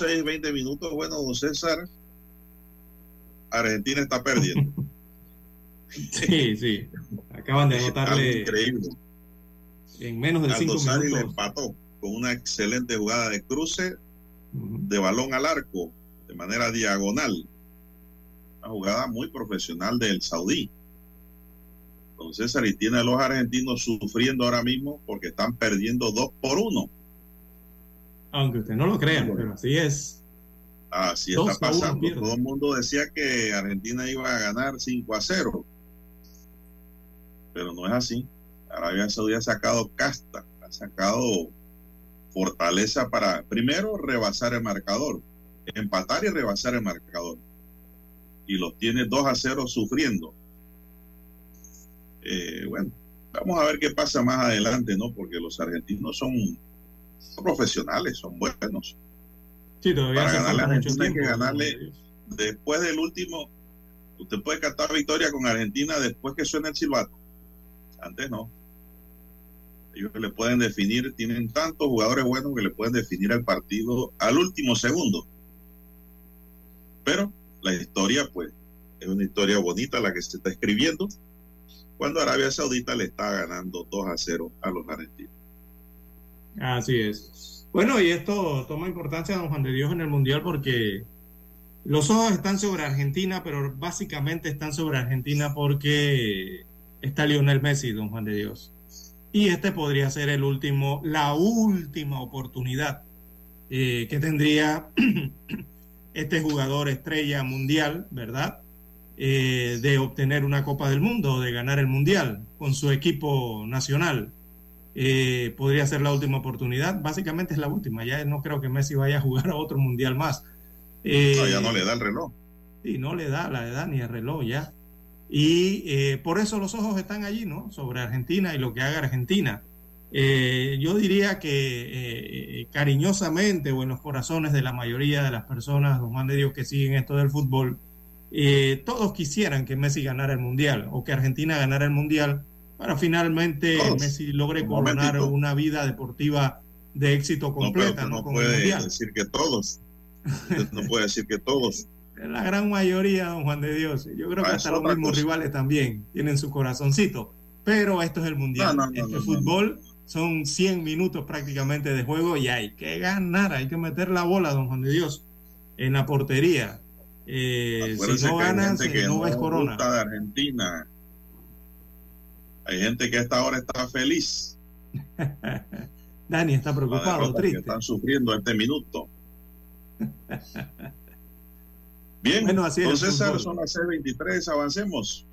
6, 20 minutos, bueno, don César, Argentina está perdiendo. sí, sí. Acaban de anotarle. Increíble. En menos de 5 minutos. le empató con una excelente jugada de cruce de balón al arco de manera diagonal. Una jugada muy profesional del Saudí. Entonces, y tiene a los argentinos sufriendo ahora mismo porque están perdiendo 2 por 1. Aunque usted no lo crea, pero así es. Así está pasando. Todo el mundo decía que Argentina iba a ganar 5 a 0. Pero no es así. Arabia Saudí ha sacado casta, ha sacado fortaleza para, primero, rebasar el marcador, empatar y rebasar el marcador. Y los tiene 2 a 0 sufriendo. Eh, bueno, vamos a ver qué pasa más adelante, ¿no? Porque los argentinos son, profesionales, son buenos. Sí, todavía Para ganarle a Argentina hay que ganarle después del último. Usted puede cantar victoria con Argentina después que suene el silbato. Antes no. Ellos le pueden definir, tienen tantos jugadores buenos que le pueden definir el partido al último segundo. Pero la historia, pues, es una historia bonita la que se está escribiendo cuando Arabia Saudita le está ganando 2 a 0 a los argentinos. Así es. Bueno, y esto toma importancia, don Juan de Dios, en el Mundial porque los ojos están sobre Argentina, pero básicamente están sobre Argentina porque está Lionel Messi, don Juan de Dios. Y este podría ser el último, la última oportunidad eh, que tendría este jugador estrella mundial, ¿verdad? Eh, de obtener una Copa del Mundo, de ganar el Mundial con su equipo nacional. Eh, podría ser la última oportunidad. Básicamente es la última. Ya no creo que Messi vaya a jugar a otro mundial más. no, ya no le da el reloj. Sí, no le da la edad ni el reloj ya. Y eh, por eso los ojos están allí, ¿no? Sobre Argentina y lo que haga Argentina. Eh, yo diría que eh, cariñosamente o en los corazones de la mayoría de las personas, los más de Dios que siguen esto del fútbol, todos quisieran que Messi ganara el Mundial o que Argentina ganara el Mundial para finalmente Messi logre coronar una vida deportiva de éxito completa. No, puede decir que todos. no puede decir que todos la gran mayoría, don Juan de Dios. Yo creo que ah, hasta los mismos rivales también tienen su corazoncito. Pero esto es el mundial. este fútbol son 100 minutos prácticamente de juego y hay que ganar, hay que meter la bola, don Juan de Dios, en la portería. Eh, si no ganas, no, ves corona. De Argentina. Hay gente que a esta hora está feliz. Dani está preocupado, triste. están sufriendo este minuto. Bien, entonces son las 6:23, avancemos.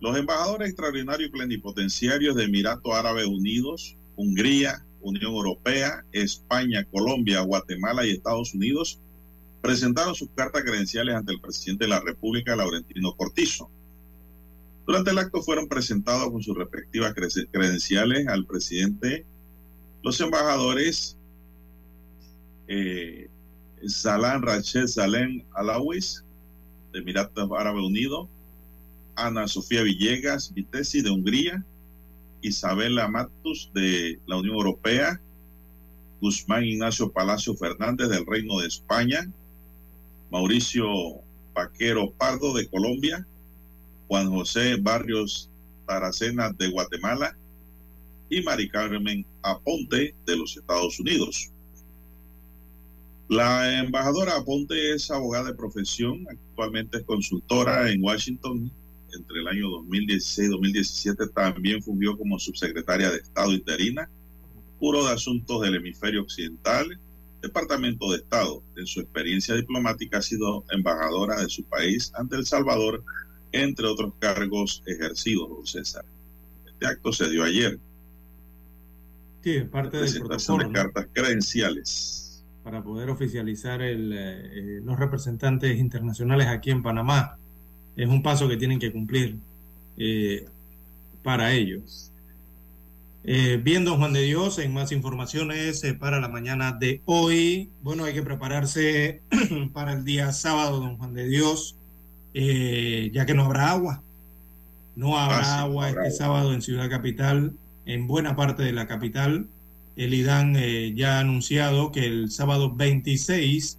Los embajadores extraordinarios plenipotenciarios de Emiratos Árabes Unidos, Hungría, Unión Europea, España, Colombia, Guatemala y Estados Unidos presentaron sus cartas credenciales ante el presidente de la República, Laurentino Cortizo. Durante el acto fueron presentados con sus respectivas credenciales al presidente los embajadores eh, Salam Rachel Salem Alawis, de Emiratos Árabes Unidos, Ana Sofía Villegas Vitesi, de Hungría, Isabela Matus, de la Unión Europea, Guzmán Ignacio Palacio Fernández, del Reino de España, Mauricio Paquero Pardo, de Colombia, Juan José Barrios Taracena, de Guatemala, y Mari Carmen Aponte, de los Estados Unidos. La embajadora Aponte es abogada de profesión, actualmente es consultora en Washington. Entre el año 2016 y 2017 también fungió como subsecretaria de Estado interina, puro de asuntos del hemisferio occidental, Departamento de Estado. En su experiencia diplomática ha sido embajadora de su país ante El Salvador, entre otros cargos ejercidos, don César. Este acto se dio ayer. Sí, parte de presentación de cartas credenciales para poder oficializar el, eh, los representantes internacionales aquí en Panamá. Es un paso que tienen que cumplir eh, para ellos. Eh, bien, don Juan de Dios, en más informaciones para la mañana de hoy. Bueno, hay que prepararse para el día sábado, don Juan de Dios, ya que no habrá agua. No habrá ah, agua este sábado en Ciudad Capital, en buena parte de la capital el IDAN eh, ya ha anunciado que el sábado 26,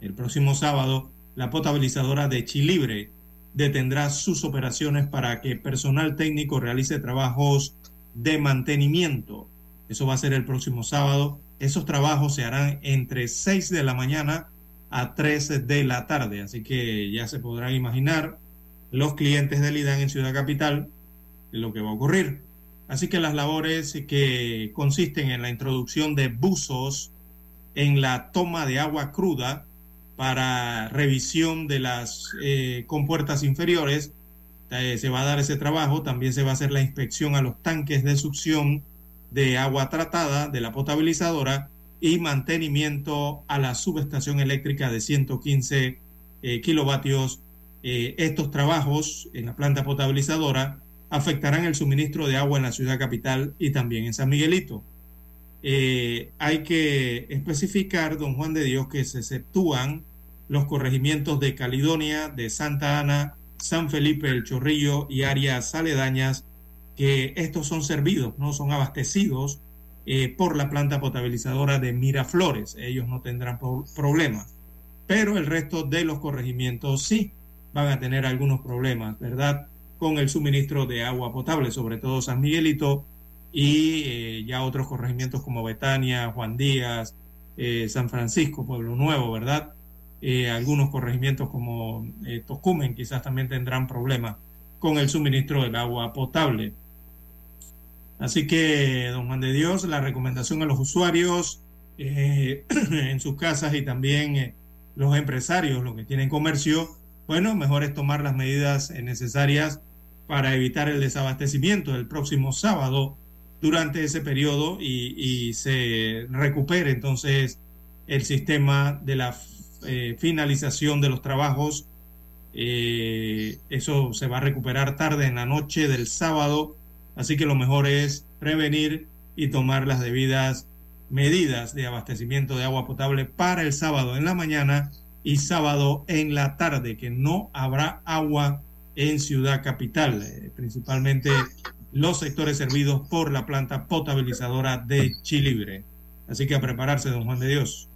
el próximo sábado, la potabilizadora de Chilibre detendrá sus operaciones para que personal técnico realice trabajos de mantenimiento. Eso va a ser el próximo sábado. Esos trabajos se harán entre 6 de la mañana a 3 de la tarde. Así que ya se podrán imaginar los clientes del IDAN en Ciudad Capital lo que va a ocurrir. Así que las labores que consisten en la introducción de buzos en la toma de agua cruda para revisión de las eh, compuertas inferiores, eh, se va a dar ese trabajo. También se va a hacer la inspección a los tanques de succión de agua tratada de la potabilizadora y mantenimiento a la subestación eléctrica de 115 eh, kilovatios. estos trabajos en la planta potabilizadora afectarán el suministro de agua en la ciudad capital y también en San Miguelito. Eh, hay que especificar, don Juan de Dios, que se exceptúan los corregimientos de Caledonia, de Santa Ana, San Felipe, El Chorrillo y áreas aledañas, que estos son servidos, no son abastecidos eh, por la planta potabilizadora de Miraflores. Ellos no tendrán problemas. Pero el resto de los corregimientos sí van a tener algunos problemas, ¿verdad? con el suministro de agua potable, sobre todo San Miguelito y eh, ya otros corregimientos como Betania, Juan Díaz, eh, San Francisco, Pueblo Nuevo, ¿verdad? Algunos corregimientos como Tocumen quizás también tendrán problemas con el suministro del agua potable. Así que, don Juan de Dios, la recomendación a los usuarios en sus casas y también los empresarios, los que tienen comercio, bueno, mejor es tomar las medidas necesarias para evitar el desabastecimiento del próximo sábado durante ese periodo y, se recupere entonces el sistema de la eh, finalización de los trabajos. Eh, eso se va a recuperar tarde en la noche del sábado, así que lo mejor es prevenir y tomar las debidas medidas de abastecimiento de agua potable para el sábado en la mañana y sábado en la tarde, que no habrá agua en Ciudad Capital, eh, principalmente los sectores servidos por la planta potabilizadora de Chilibre. Así que a prepararse, don Juan de Dios.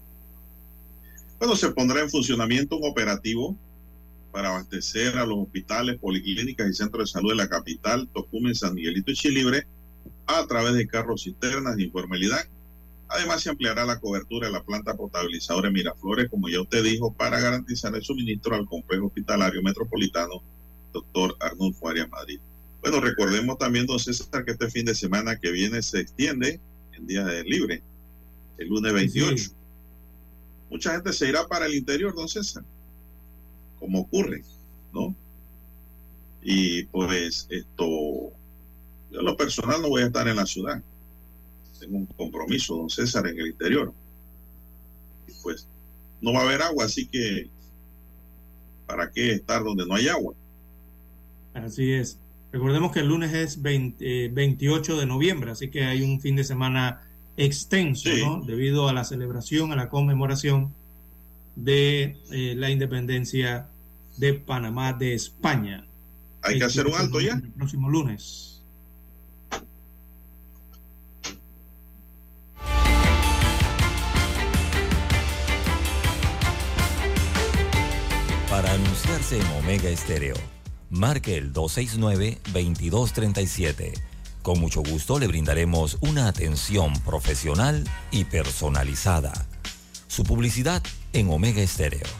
Bueno, se pondrá en funcionamiento un operativo para abastecer a los hospitales, policlínicas y centros de salud de la capital, Tocumen, San Miguelito y Chilibre, a través de carros cisternas de informalidad. Además, se ampliará la cobertura de la planta potabilizadora de Miraflores, como ya usted dijo, para garantizar el suministro al complejo hospitalario metropolitano doctor Arnulfo Arias Madrid. Bueno, recordemos también, don César, que este fin de semana que viene se extiende en día de libre, el lunes 28. Mucha gente se irá para el interior, don César, como ocurre, ¿no? Y pues esto, yo en lo personal no voy a estar en la ciudad. Tengo un compromiso, don César, en el interior. Y pues no va a haber agua, así que ¿para qué estar donde no hay agua? Así es. Recordemos que el lunes es 28 eh, de noviembre, así que hay un fin de semana extenso, ¿no? Debido a la celebración, a la conmemoración de eh, la independencia de Panamá de España. Hay que hacer un alto ya. El próximo lunes. Para anunciarse en Omega Estéreo marque el 269-2237. Con mucho gusto le brindaremos una atención profesional y personalizada. Su publicidad en Omega Estéreo.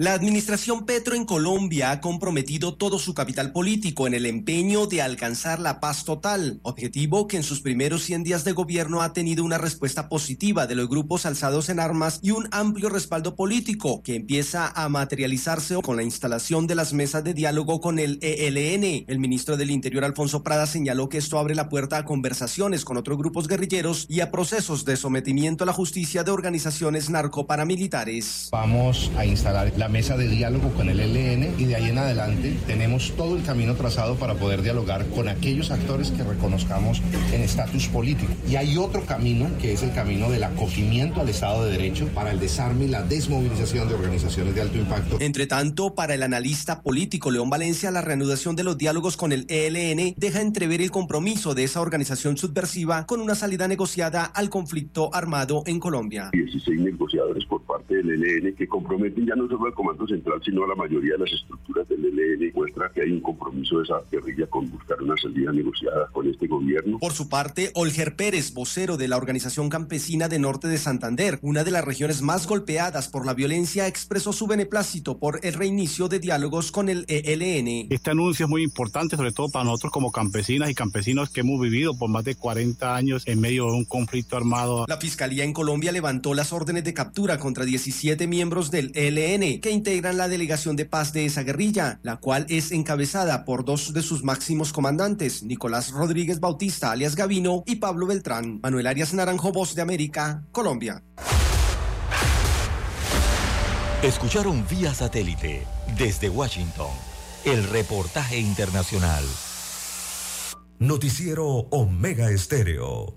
La administración Petro en Colombia ha comprometido todo su capital político en el empeño de alcanzar la paz total, objetivo que en sus primeros 100 días de gobierno ha tenido una respuesta positiva de los grupos alzados en armas y un amplio respaldo político que empieza a materializarse con la instalación de las mesas de diálogo con el ELN. El ministro del Interior Alfonso Prada señaló que esto abre la puerta a conversaciones con otros grupos guerrilleros y a procesos de sometimiento a la justicia de organizaciones narcoparamilitares. Vamos a instalar la mesa de diálogo con el ELN y de ahí en adelante tenemos todo el camino trazado para poder dialogar con aquellos actores que reconozcamos en estatus político. Y hay otro camino que es el camino del acogimiento al Estado de Derecho para el desarme y la desmovilización de organizaciones de alto impacto. Entre tanto, para el analista político León Valencia, la reanudación de los diálogos con el ELN deja entrever el compromiso de esa organización subversiva con una salida negociada al conflicto armado en Colombia. 16 negociadores por parte del ELN que comprometen ya no solo al Comando Central, sino a la mayoría de las estructuras del ELN, muestra que hay un compromiso de esa guerrilla con buscar una salida negociada con este gobierno. Por su parte, Olger Pérez, vocero de la Organización Campesina de Norte de Santander, una de las regiones más golpeadas por la violencia, expresó su beneplácito por el reinicio de diálogos con el ELN. Este anuncio es muy importante, sobre todo para nosotros como campesinas y campesinos que hemos vivido por más de 40 años en medio de un conflicto armado. La Fiscalía en Colombia levantó las órdenes de captura contra 17 miembros del ELN que integran la delegación de paz de esa guerrilla, la cual es encabezada por dos de sus máximos comandantes, Nicolás Rodríguez Bautista, alias Gavino, y Pablo Beltrán. Manuel Arias Naranjo, Voz de América, Colombia. Escucharon vía satélite desde Washington el reportaje internacional. Noticiero Omega Estéreo.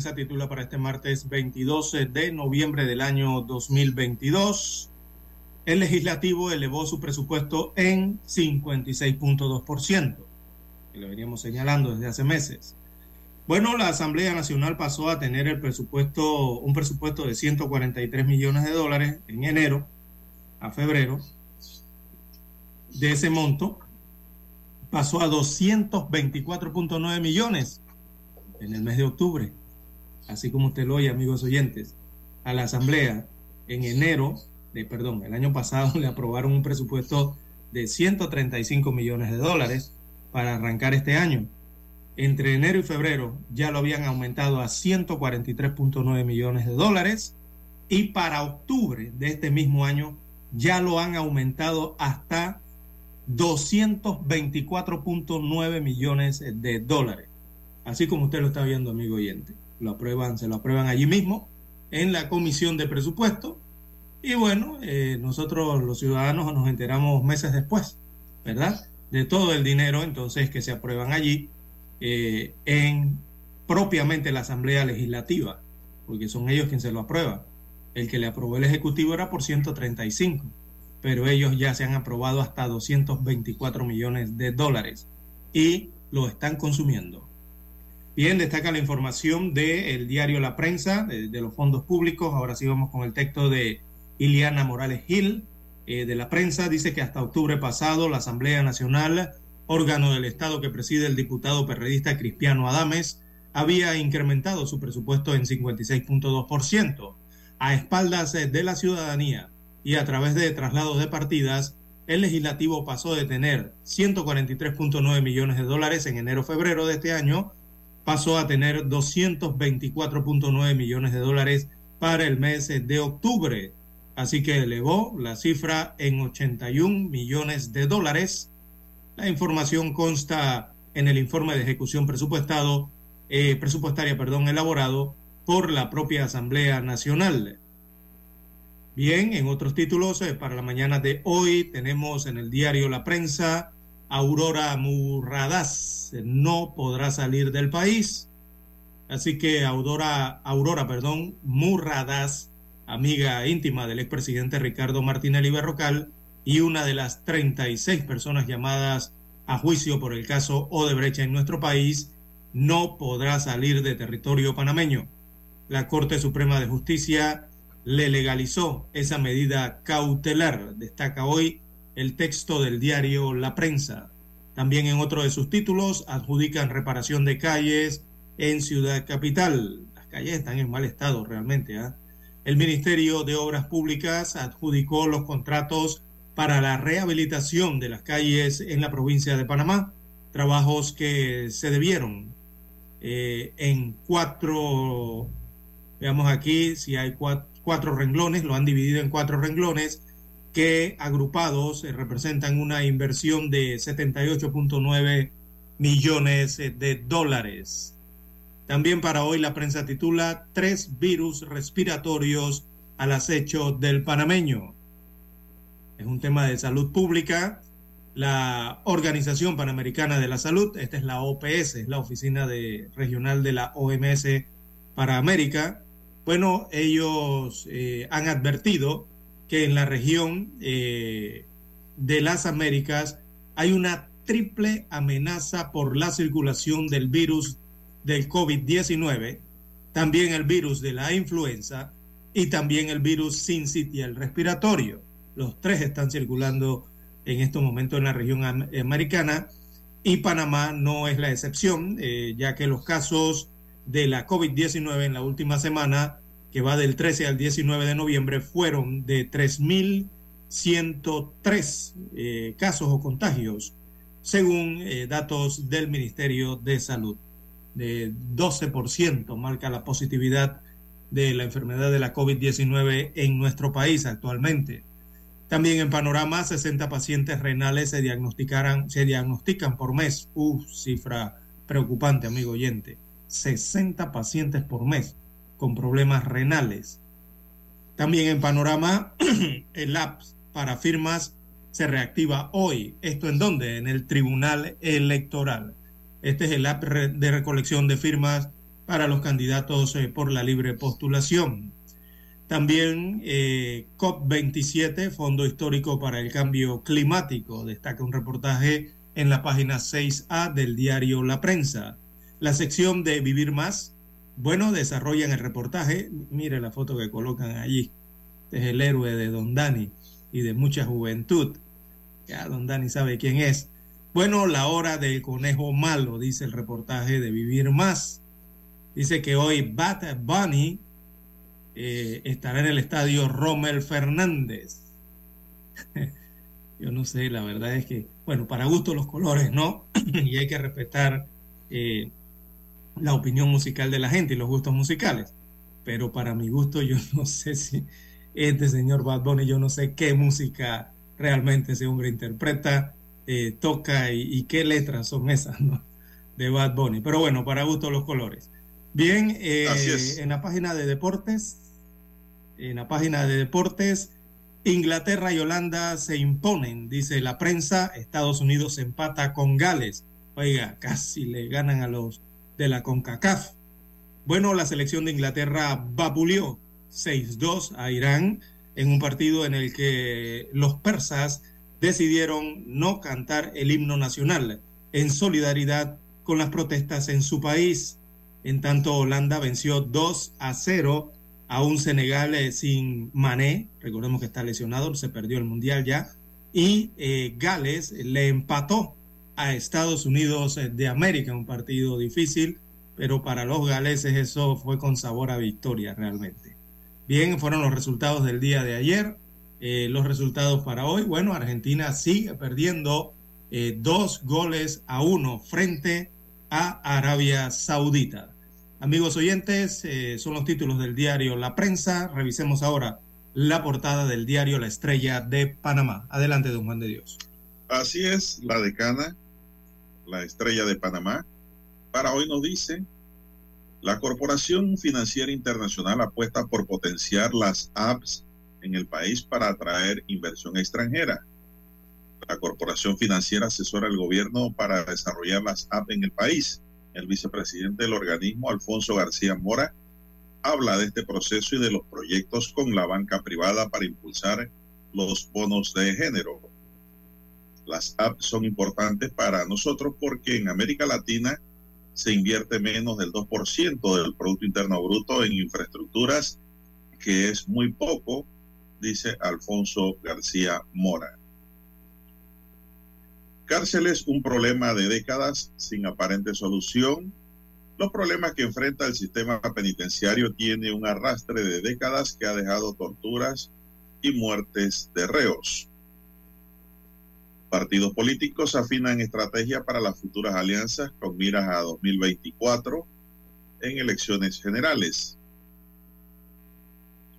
Prensa titula para este martes 22 de noviembre del año 2022. El legislativo elevó su presupuesto en 56.2%, que lo veníamos señalando desde hace meses. Bueno, la Asamblea Nacional pasó a tener el presupuesto, un presupuesto de 143 millones de dólares en enero a febrero. De ese monto pasó a 224.9 millones en el mes de octubre, así como usted lo oye, amigos oyentes, a la Asamblea en enero, de, perdón, el año pasado le aprobaron un presupuesto de 135 millones de dólares para arrancar este año. Entre enero y febrero ya lo habían aumentado a 143.9 millones de dólares y para octubre de este mismo año ya lo han aumentado hasta 224.9 millones de dólares así como usted lo está viendo, amigo oyente. Lo aprueban, se lo aprueban allí mismo, en la comisión de presupuesto. Y bueno, eh, nosotros los ciudadanos nos enteramos meses después, ¿verdad? De todo el dinero entonces que se aprueban allí eh, en propiamente la Asamblea Legislativa, porque son ellos quienes se lo aprueban. El que le aprobó el Ejecutivo era por 135, pero ellos ya se han aprobado hasta 224 millones de dólares y lo están consumiendo. Bien, destaca la información del diario La Prensa, de, de, los fondos públicos. Ahora sí vamos con el texto de Iliana Morales Gil, eh, de la prensa. Dice que hasta octubre pasado la Asamblea Nacional, órgano del Estado que preside el diputado perredista Cristiano Adames, había incrementado su presupuesto en 56.2%. A espaldas de la ciudadanía y a través de traslados de partidas, el legislativo pasó de tener 143.9 millones de dólares en enero-febrero de este año pasó a tener 224.9 millones de dólares para el mes de octubre. así que elevó la cifra en 81 millones de dólares. La información consta en el informe de ejecución presupuestado, eh, presupuestaria perdón, elaborado por la propia Asamblea Nacional. Bien, en otros títulos, eh, para la mañana de hoy tenemos en el diario La Prensa, Aurora Murradas no podrá salir del país. Así que Aurora, Aurora perdón, Murradas, amiga íntima del expresidente Ricardo Martínez Berrocal y una de las 36 personas llamadas a juicio por el caso Odebrecht en nuestro país, no podrá salir de territorio panameño. La Corte Suprema de Justicia le legalizó esa medida cautelar, destaca hoy el texto del diario La Prensa. También en otro de sus títulos adjudican reparación de calles en Ciudad Capital. Las calles están en mal estado realmente. ¿eh? El Ministerio de Obras Públicas adjudicó los contratos para la rehabilitación de las calles en la provincia de Panamá, trabajos que se debieron eh, en cuatro, veamos aquí si hay cuatro, cuatro renglones, lo han dividido en cuatro renglones que agrupados eh, representan una inversión de 78.9 millones eh, de dólares. También para hoy la prensa titula Tres virus respiratorios al acecho del panameño. Es un tema de salud pública. La Organización Panamericana de la Salud, esta es la OPS, es la oficina de, regional de la OMS para América. Bueno, ellos eh, han advertido que en la región eh, de las Américas hay una triple amenaza por la circulación del virus del COVID-19, también el virus de la influenza y también el virus sincitial respiratorio. Los tres están circulando en estos momentos en la región americana y Panamá no es la excepción, eh, ya que los casos de la COVID-19 en la última semana que va del 13 al 19 de noviembre, fueron de 3.103 eh, casos o contagios, según eh, datos del Ministerio de Salud. De 12% marca la positividad de la enfermedad de la COVID-19 en nuestro país actualmente. También en panorama, 60 pacientes renales se, diagnosticarán, se diagnostican por mes. Uf, cifra preocupante, amigo oyente. 60 pacientes por mes con problemas renales. También en panorama, el app para firmas se reactiva hoy. ¿Esto en dónde? En el Tribunal Electoral. Este es el app de recolección de firmas para los candidatos eh, por la libre postulación. También eh, COP27, Fondo Histórico para el Cambio Climático, destaca un reportaje en la página 6A del diario La Prensa. La sección de Vivir Más bueno, desarrollan el reportaje. Mire la foto que colocan allí. Este es el héroe de Don Dani y de mucha juventud. Ya Don Dani sabe quién es. Bueno, la hora del conejo malo, dice el reportaje de Vivir Más. Dice que hoy Bat Bunny eh, estará en el estadio Rommel Fernández. Yo no sé, la verdad es que, bueno, para gusto los colores, ¿no? y hay que respetar eh, la opinión musical de la gente y los gustos musicales. Pero para mi gusto, yo no sé si este señor Bad Bunny, yo no sé qué música realmente ese hombre interpreta, eh, toca y, qué letras son esas ¿no? de Bad Bunny. Pero bueno, para gusto los colores. Bien, eh, en la página de deportes, en la página de deportes, Inglaterra y Holanda se imponen, dice la prensa, Estados Unidos empata con Gales. Oiga, casi le ganan a los de la CONCACAF. Bueno, la selección de Inglaterra vapuleó 6-2 a Irán en un partido en el que los persas decidieron no cantar el himno nacional en solidaridad con las protestas en su país. En tanto, Holanda venció 2 a 0 a un Senegal eh, sin Mané, recordemos que está lesionado, se perdió el Mundial ya, y eh, Gales le empató a Estados Unidos eh, de América, un partido difícil, pero para los galeses eso fue con sabor a victoria realmente. Bien, fueron los resultados del día de ayer. Eh, los resultados para hoy, bueno, Argentina sigue perdiendo eh, dos goles a uno frente a Arabia Saudita. Amigos oyentes, son los títulos del diario La Prensa. Revisemos ahora la portada del diario La Estrella de Panamá. Adelante, don Juan de Dios. Así es, la decana, la Estrella de Panamá, para hoy nos dice, la Corporación Financiera Internacional apuesta por potenciar las apps en el país para atraer inversión extranjera. La Corporación Financiera asesora al gobierno para desarrollar las apps en el país. El vicepresidente del organismo, Alfonso García Mora, habla de este proceso y de los proyectos con la banca privada para impulsar los bonos de género. Las apps son importantes para nosotros porque en América Latina se invierte menos del 2% del Producto Interno Bruto en infraestructuras, que es muy poco, dice Alfonso García Mora. Cárceles, un problema de décadas sin aparente solución. Los problemas que enfrenta el sistema penitenciario tiene un arrastre de décadas que ha dejado torturas y muertes de reos. Partidos políticos afinan estrategia para las futuras alianzas con miras a 2024 en elecciones generales.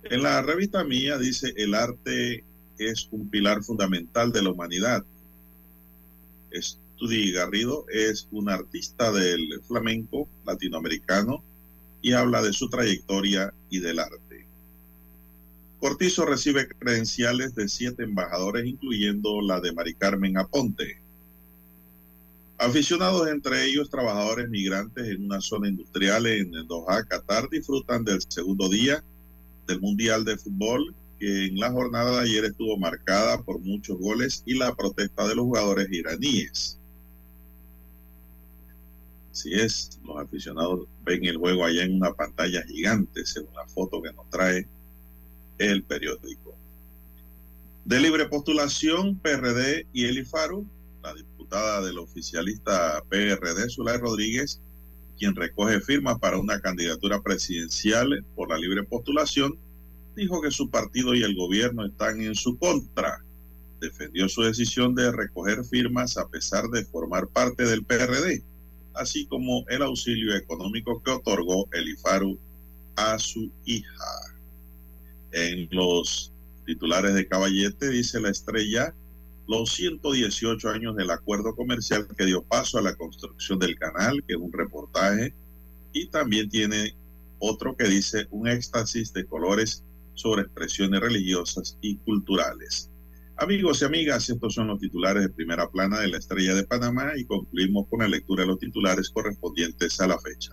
En la revista mía dice, el arte es un pilar fundamental de la humanidad. Estudi Garrido es un artista del flamenco latinoamericano y habla de su trayectoria y del arte. Cortizo recibe credenciales de siete embajadores, incluyendo la de Mari Carmen Aponte. Aficionados, entre ellos trabajadores migrantes en una zona industrial en Doha, Qatar, disfrutan del segundo día del Mundial de Fútbol, que en la jornada de ayer estuvo marcada por muchos goles y la protesta de los jugadores iraníes. Así es, los aficionados ven el juego allá en una pantalla gigante, según la foto que nos trae el periódico. De libre postulación, PRD y Elifaru, la diputada del oficialista PRD, Zulay Rodríguez, quien recoge firmas para una candidatura presidencial por la libre postulación, dijo que su partido y el gobierno están en su contra. Defendió su decisión de recoger firmas a pesar de formar parte del PRD, así como el auxilio económico que otorgó Elifaru a su hija. En los titulares de Caballete dice la estrella los 118 años del acuerdo comercial que dio paso a la construcción del canal, que es un reportaje, y también tiene otro que dice un éxtasis de colores sobre expresiones religiosas y culturales. Amigos y amigas, estos son los titulares de primera plana de la Estrella de Panamá y concluimos con la lectura de los titulares correspondientes a la fecha.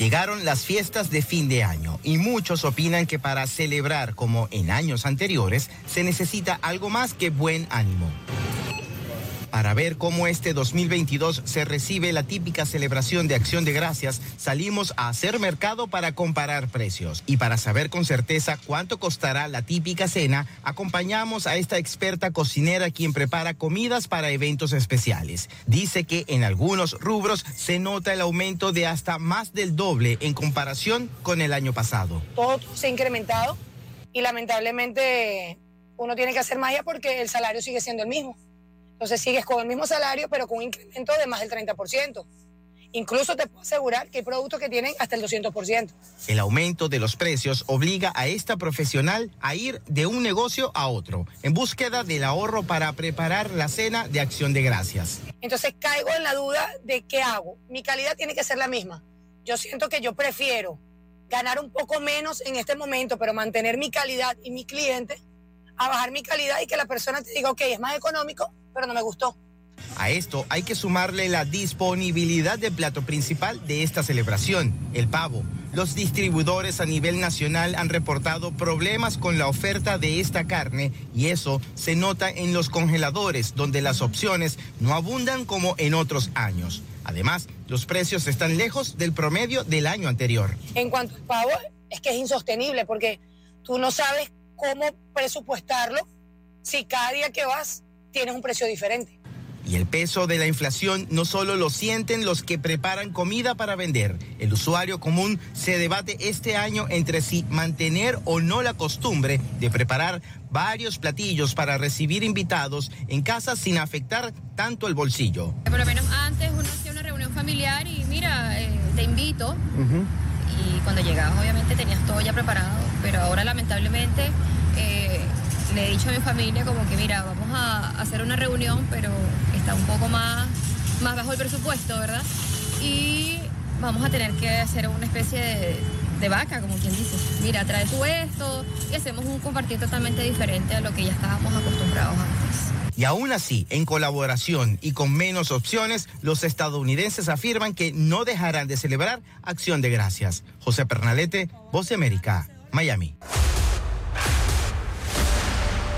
Llegaron las fiestas de fin de año y muchos opinan que para celebrar como en años anteriores se necesita algo más que buen ánimo. Para ver cómo este 2022 se recibe la típica celebración de acción de gracias, salimos a hacer mercado para comparar precios. Y para saber con certeza cuánto costará la típica cena, acompañamos a esta experta cocinera quien prepara comidas para eventos especiales. Dice que en algunos rubros se nota el aumento de hasta más del doble en comparación con el año pasado. Todo se ha incrementado y lamentablemente uno tiene que hacer magia porque el salario sigue siendo el mismo. Entonces sigues con el mismo salario, pero con un incremento de más del 30%. Incluso te puedo asegurar que hay productos que tienen hasta el 200%. El aumento de los precios obliga a esta profesional a ir de un negocio a otro en búsqueda del ahorro para preparar la cena de acción de gracias. Entonces caigo en la duda de qué hago. Mi calidad tiene que ser la misma. Yo siento que yo prefiero ganar un poco menos en este momento, pero mantener mi calidad y mi cliente, a bajar mi calidad y que la persona te diga, ok, es más económico, pero no me gustó. A esto hay que sumarle la disponibilidad del plato principal de esta celebración, el pavo. Los distribuidores a nivel nacional han reportado problemas con la oferta de esta carne y eso se nota en los congeladores, donde las opciones no abundan como en otros años. Además, los precios están lejos del promedio del año anterior. En cuanto al pavo, es que es insostenible porque tú no sabes cómo presupuestarlo si cada día que vas tienes un precio diferente. Y el peso de la inflación no solo lo sienten los que preparan comida para vender. El usuario común se debate este año entre si mantener o no la costumbre de preparar varios platillos para recibir invitados en casa sin afectar tanto el bolsillo. Por lo menos antes uno hacía una reunión familiar y mira, eh, te invito. Y cuando llegabas obviamente tenías todo ya preparado, pero ahora lamentablemente... Eh, le he dicho a mi familia como que mira, vamos a hacer una reunión, pero está un poco más, más bajo el presupuesto, ¿verdad? Y vamos a tener que hacer una especie de, de vaca, como quien dice. Mira, trae tú esto y hacemos un compartir totalmente diferente a lo que ya estábamos acostumbrados antes. Y aún así, en colaboración y con menos opciones, los estadounidenses afirman que no dejarán de celebrar Acción de Gracias. José Pernalete, Voz de América, Miami.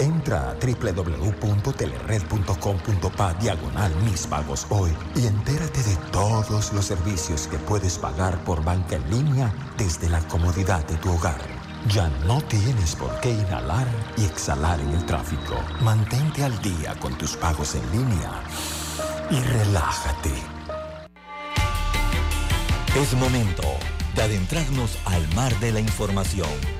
Entra a www.telered.com.pa diagonal mis pagos hoy y entérate de todos los servicios que puedes pagar por banca en línea desde la comodidad de tu hogar. Ya no tienes por qué inhalar y exhalar en el tráfico. Mantente al día con tus pagos en línea y relájate. Es momento de adentrarnos al mar de la información.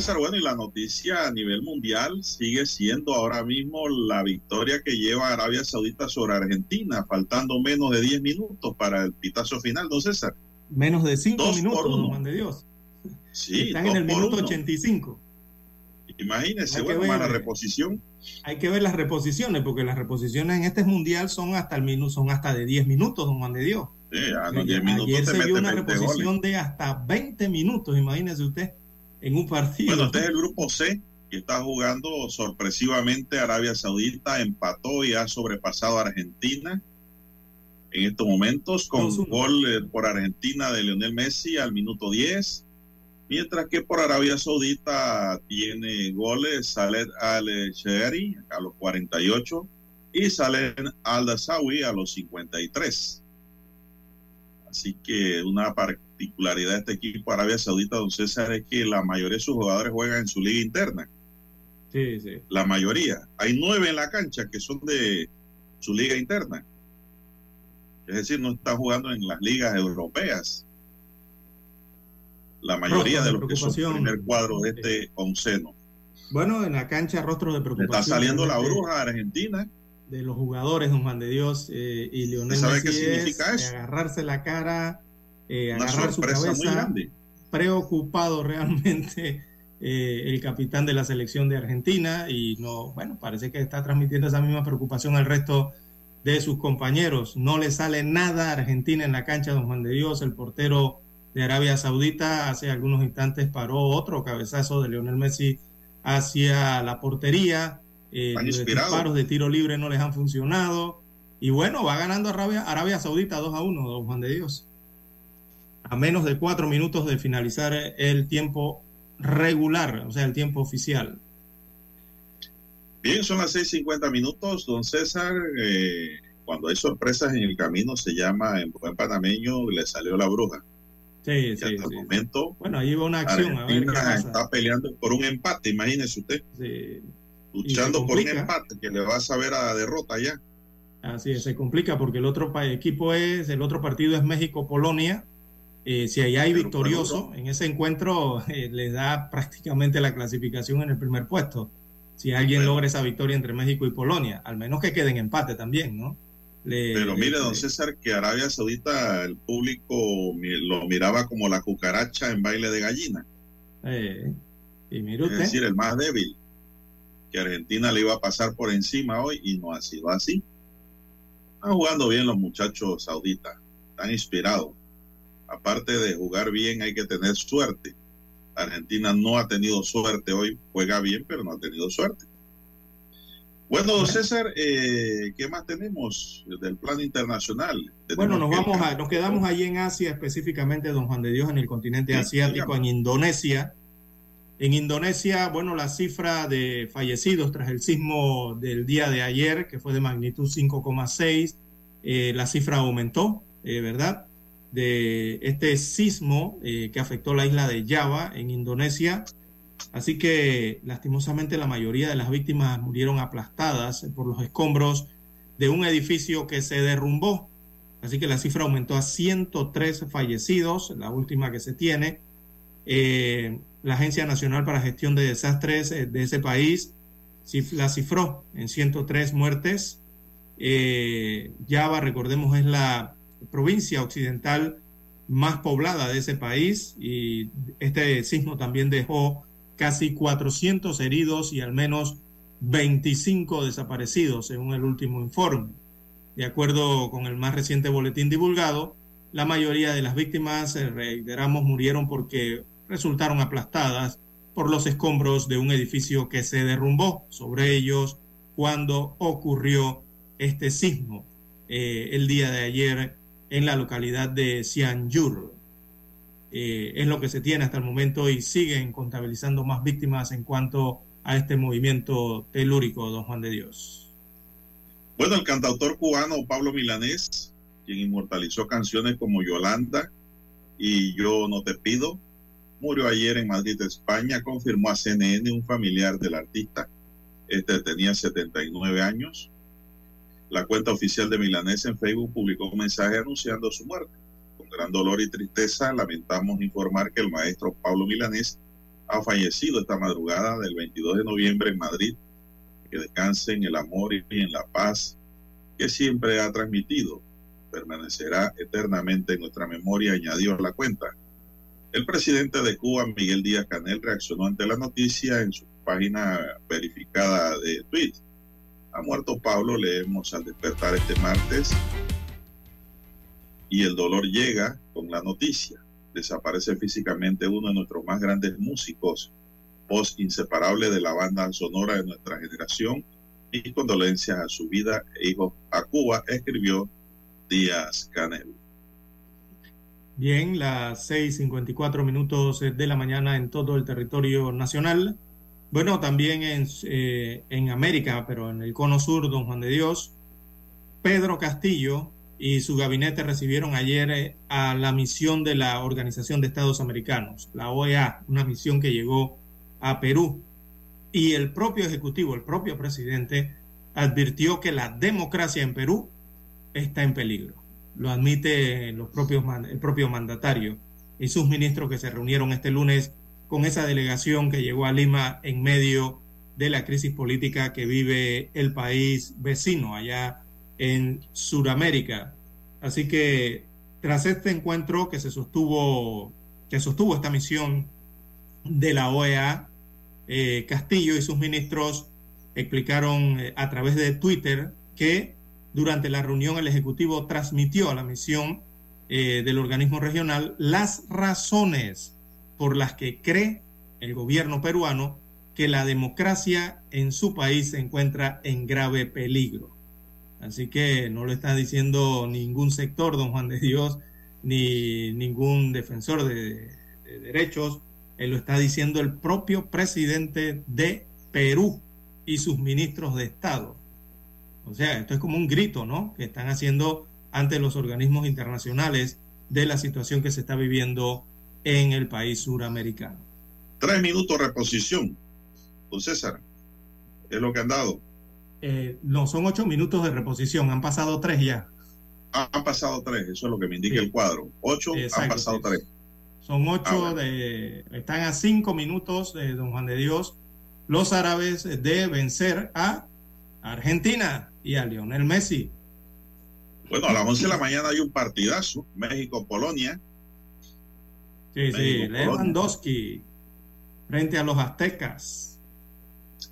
César. Bueno, y la noticia a nivel mundial sigue siendo ahora mismo la victoria que lleva Arabia Saudita sobre Argentina, faltando menos de 10 minutos para el pitazo final, don César. Menos de 5 Dos minutos, don Juan de Dios. Sí, Están en el minuto uno. 85. Imagínese, Hay que bueno, para ver. reposición. Hay que ver las reposiciones, porque las reposiciones en este mundial son hasta el minuto, son hasta de 10 minutos, don Juan de Dios. Sí, a los Ayer 10 minutos te se mete una 20 reposición goles. de hasta 20 minutos, imagínese usted, en un partido. Bueno, este es el grupo C que está jugando sorpresivamente Arabia Saudita, empató y ha sobrepasado a Argentina en estos momentos con uno. gol eh, por Argentina de Lionel Messi al minuto 10, mientras que por Arabia Saudita tiene goles Saleh Al-Shehri a los 48 y Saleh Al-Dasawi a los 53. Así que una particularidad de este equipo Arabia Saudita, don César, es que la mayoría de sus jugadores juegan en su liga interna. Sí, sí. La mayoría. Hay nueve en la cancha que son de su liga interna. Es decir, no están jugando en las ligas europeas. la mayoría de de los que son preocupación. primer cuadro de este onceno. Bueno, en la cancha rostros de Le preocupación. está saliendo la realmente bruja Argentina. De los jugadores, don Juan de Dios eh, y Leonel ¿Sabe Messi qué significa es eso? agarrarse la cara, eh, agarrar su cabeza, preocupado realmente eh, el capitán de la selección de Argentina y no, bueno, parece que está transmitiendo esa misma preocupación al resto de sus compañeros. No le sale nada a Argentina en la cancha, don Juan de Dios, el portero de Arabia Saudita hace algunos instantes paró otro cabezazo de Leonel Messi hacia la portería. Eh, los disparos de tiro libre no les han funcionado. Y bueno, va ganando Arabia, Arabia Saudita 2 a 1, don Juan de Dios. A menos de cuatro minutos de finalizar el tiempo regular, o sea, el tiempo oficial. Bien, son las 6:50 minutos, don César. eh, cuando hay sorpresas en el camino, se llama en buen panameño, le salió la bruja. Sí, Y sí, hasta sí. el momento, Bueno, ahí va una acción, a ver qué Argentina pasa. está peleando por un empate, imagínese usted. Sí. Luchando por un empate que le va a saber a derrota ya. Así es, se complica porque el otro equipo es, el otro partido es México-Polonia. Eh, si ahí hay Pero victorioso en ese encuentro, eh, le da prácticamente la clasificación en el primer puesto. Si alguien Bueno. logra esa victoria entre México y Polonia, al menos que quede en empate también, ¿no? Le- Pero le- mire, don César, que Arabia Saudita, el público lo miraba como la cucaracha en baile de gallina. eh, y mire Es usted, decir, el más débil. Que Argentina le iba a pasar por encima hoy y no ha sido así. Están jugando bien los muchachos sauditas. Están inspirados. Aparte de jugar bien, hay que tener suerte. Argentina no ha tenido suerte hoy. Juega bien, pero no ha tenido suerte. Bueno, don César, eh, ¿qué más tenemos del plano internacional? Bueno, nos vamos a, nos quedamos allí en Asia, específicamente, don Juan de Dios, en el continente Sí, asiático, en Indonesia. En Indonesia, bueno, la cifra de fallecidos tras el sismo del día de ayer, que fue de magnitud 5,6, eh, la cifra aumentó, eh, ¿verdad? De este sismo eh, que afectó la isla de Java, en Indonesia. Así que, lastimosamente, la mayoría de las víctimas murieron aplastadas por los escombros de un edificio que se derrumbó. Así que la cifra aumentó a 103 fallecidos, la última que se tiene. Eh, la Agencia Nacional para Gestión de Desastres eh, de ese país la cifró en 103 muertes. Eh, Java, recordemos, es la provincia occidental más poblada de ese país y este sismo también dejó casi 400 heridos y al menos 25 desaparecidos, según el último informe. De acuerdo con el más reciente boletín divulgado, la mayoría de las víctimas, eh, reiteramos, murieron porque resultaron aplastadas por los escombros de un edificio que se derrumbó sobre ellos cuando ocurrió este sismo eh, el día de ayer en la localidad de Cianjur. Eh, es lo que se tiene hasta el momento y siguen contabilizando más víctimas en cuanto a este movimiento telúrico, don Juan de Dios. Bueno, el cantautor cubano Pablo Milanés, quien inmortalizó canciones como Yolanda y Yo no te pido, murió ayer en Madrid, España, confirmó a CNN un familiar del artista. Este tenía 79 años. La cuenta oficial de Milanés en Facebook publicó un mensaje anunciando su muerte. Con gran dolor y tristeza lamentamos informar que el maestro Pablo Milanés ha fallecido esta madrugada del 22 de noviembre en Madrid que descanse en el amor y en la paz que siempre ha transmitido. Permanecerá eternamente en nuestra memoria, añadió la cuenta. El presidente de Cuba, Miguel Díaz Canel, reaccionó ante la noticia en su página verificada de tweet. Ha muerto Pablo, leemos al despertar este martes, y el dolor llega con la noticia. Desaparece físicamente uno de nuestros más grandes músicos, voz inseparable de la banda sonora de nuestra generación y condolencias a su vida e hijos a Cuba, escribió Díaz Canel. Bien, las 6.54 minutos de la mañana en todo el territorio nacional. Bueno, también en, eh, en América, pero en el cono sur, don Juan de Dios, Pedro Castillo y su gabinete recibieron ayer eh, a la misión de la Organización de Estados Americanos, la OEA, una misión que llegó a Perú. Y el propio Ejecutivo, el propio presidente, advirtió que la democracia en Perú está en peligro. Lo admite los propios, el propio mandatario. y sus ministros que se reunieron este lunes con esa delegación que llegó a Lima en medio de la crisis política que vive el país vecino allá en Sudamérica. Así que tras este encuentro que se sostuvo, que sostuvo esta misión de la OEA, eh, Castillo y sus ministros explicaron eh, a través de Twitter que durante la reunión el Ejecutivo transmitió a la misión eh, del organismo regional las razones por las que cree el gobierno peruano que la democracia en su país se encuentra en grave peligro. Así que no lo está diciendo ningún sector, don Juan de Dios, ni ningún defensor de, derechos, él lo está diciendo el propio presidente de Perú y sus ministros de Estado. O sea, esto es como un grito, ¿no? Que están haciendo ante los organismos internacionales de la situación que se está viviendo en el país suramericano. Tres minutos de reposición. Don César, es lo que han dado. Eh, no, son ocho minutos de reposición, han pasado tres ya. han pasado tres, eso es lo que me indica el cuadro. Ocho, han pasado tres. Son ocho ah, de. Están a cinco minutos de Don Juan de Dios, los árabes de vencer a Argentina y a Lionel Messi. Bueno, a las once de la mañana hay un partidazo, México-Polonia. Sí, sí, Lewandowski frente a los aztecas.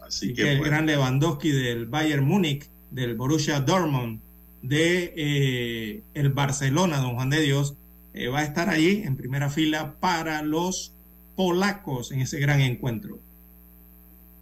Así que, el gran Lewandowski del Bayern Múnich, del Borussia Dortmund, de eh, el Barcelona, don Juan de Dios, eh, va a estar allí en primera fila para los polacos en ese gran encuentro.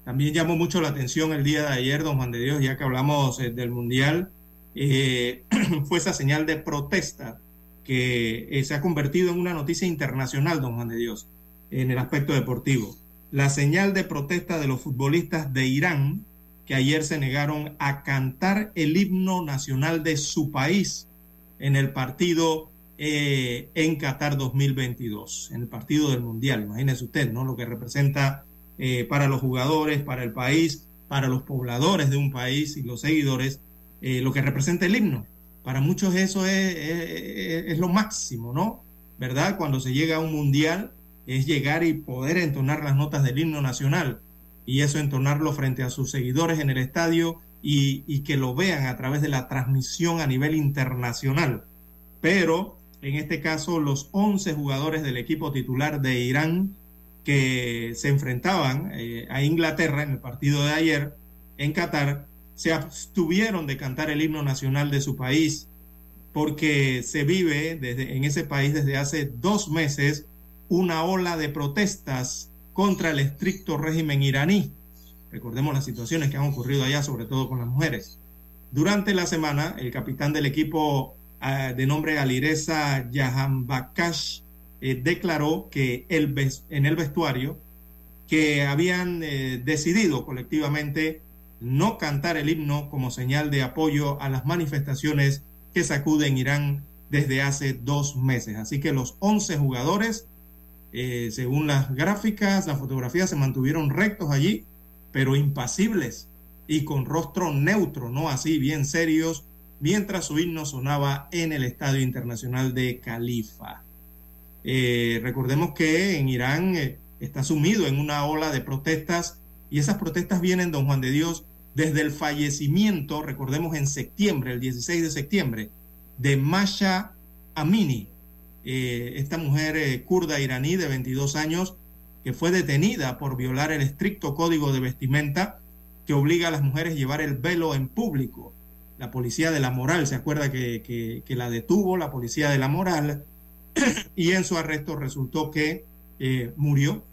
También llamó mucho la atención el día de ayer, don Juan de Dios, ya que hablamos eh, del Mundial, fue esa señal de protesta que se ha convertido en una noticia internacional, don Juan de Dios, en el aspecto deportivo la señal de protesta de los futbolistas de Irán que ayer se negaron a cantar el himno nacional de su país en el partido eh, en Qatar 2022, en el partido del Mundial. Imagínese usted, ¿no? Lo que representa eh, para los jugadores, para el país, para los pobladores de un país y los seguidores, eh, lo que representa el himno. Para muchos eso es, es lo máximo, ¿no? ¿Verdad? Cuando se llega a un mundial es llegar y poder entonar las notas del himno nacional y eso entonarlo frente a sus seguidores en el estadio y, que lo vean a través de la transmisión a nivel internacional. Pero en este caso los 11 jugadores del equipo titular de Irán que se enfrentaban eh, a Inglaterra en el partido de ayer en Qatar se abstuvieron de cantar el himno nacional de su país porque se vive desde, en ese país desde hace dos meses una ola de protestas contra el estricto régimen iraní. Recordemos las situaciones que han ocurrido allá, sobre todo con las mujeres. Durante la semana, el capitán del equipo ah, de nombre Alireza Yahambakash eh, declaró que el, en el vestuario que habían eh, decidido colectivamente no cantar el himno como señal de apoyo a las manifestaciones que sacuden Irán desde hace dos meses. Así que los 11 jugadores eh, según las gráficas, las fotografías se mantuvieron rectos allí, pero impasibles y con rostro neutro, no así, bien serios, mientras su himno sonaba en el Estadio Internacional de Califa. Eh, recordemos que en Irán eh, está sumido en una ola de protestas y esas protestas vienen, don Juan de Dios, desde el fallecimiento, recordemos en septiembre, el 16 de septiembre, de Masha Amini, eh, esta mujer kurda iraní de 22 años que fue detenida por violar el estricto código de vestimenta que obliga a las mujeres a llevar el velo en público. La policía de la moral, se acuerda que, la detuvo, la policía de la moral, y en su arresto resultó que eh, murió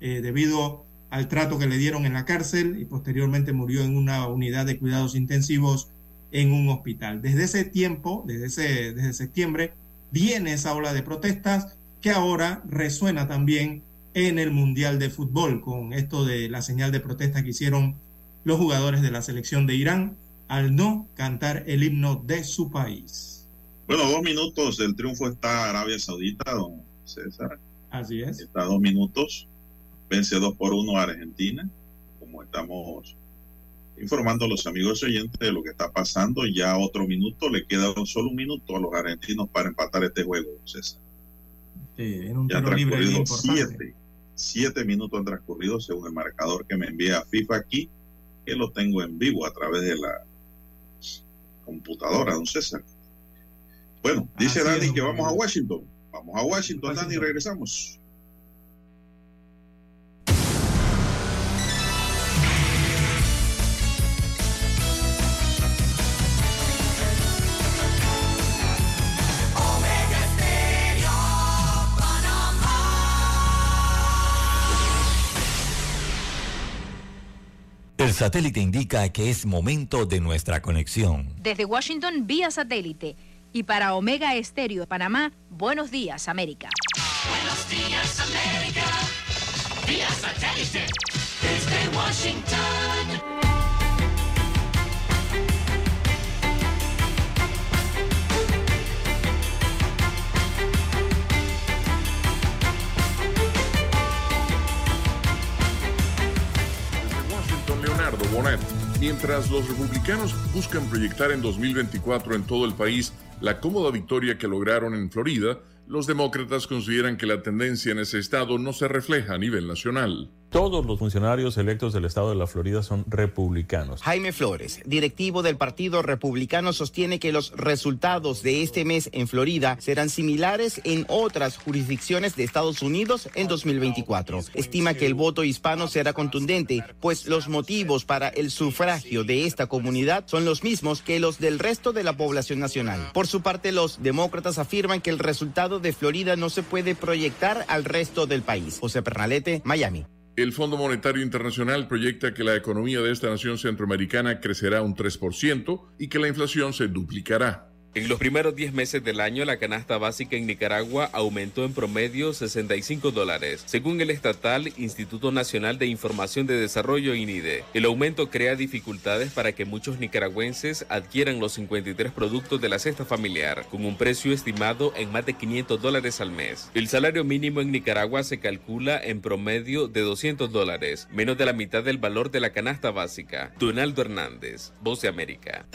debido al trato que le dieron en la cárcel y posteriormente murió en una unidad de cuidados intensivos en un hospital. Desde ese tiempo, desde, ese, desde septiembre, viene esa ola de protestas que ahora resuena también en el Mundial de Fútbol con esto de la señal de protesta que hicieron los jugadores de la selección de Irán al no cantar el himno de su país. Bueno, dos minutos del triunfo está Arabia Saudita, don César. Así es. Está dos minutos, vence dos por uno a Argentina, como estamos informando a los amigos oyentes de lo que está pasando. Ya otro minuto, le queda solo un minuto a los argentinos para empatar este juego, César. Sí, un ya han transcurrido siete, siete minutos han transcurrido según el marcador que me envía FIFA aquí, que lo tengo en vivo a través de la computadora, don César. Bueno, dice Así Dani que vamos a. Washington. Vamos a Washington, Dani, y Washington. regresamos. Estéreo, Panamá. El satélite indica que es momento de nuestra conexión. Desde Washington vía satélite y para Omega Estéreo de Panamá, buenos días América. Buenos días, América. Vía satélite. Desde Washington. Desde Washington, Leonardo Bonet. Mientras los republicanos buscan proyectar en 2024 en todo el país la cómoda victoria que lograron en Florida, los demócratas consideran que la tendencia en ese estado no se refleja a nivel nacional. Todos los funcionarios electos del estado de la Florida son republicanos. Jaime Flores, directivo del Partido Republicano, sostiene que los resultados de este mes en Florida serán similares en otras jurisdicciones de Estados Unidos en 2024. Estima que el voto hispano será contundente, pues los motivos para el sufragio de esta comunidad son los mismos que los del resto de la población nacional. Por su parte, los demócratas afirman que el resultado de Florida no se puede proyectar al resto del país. José Pernalete, Miami. El Fondo Monetario Internacional proyecta que la economía de esta nación centroamericana crecerá un 3% y que la inflación se duplicará. En los primeros 10 meses del año, la canasta básica en Nicaragua aumentó en promedio 65 dólares, según el estatal Instituto Nacional de Información de Desarrollo INIDE. El aumento crea dificultades para que muchos nicaragüenses adquieran los 53 productos de la cesta familiar, con un precio estimado en más de 500 dólares al mes. El salario mínimo en Nicaragua se calcula en promedio de 200 dólares, menos de la mitad del valor de la canasta básica. Donaldo Hernández, Voz de América.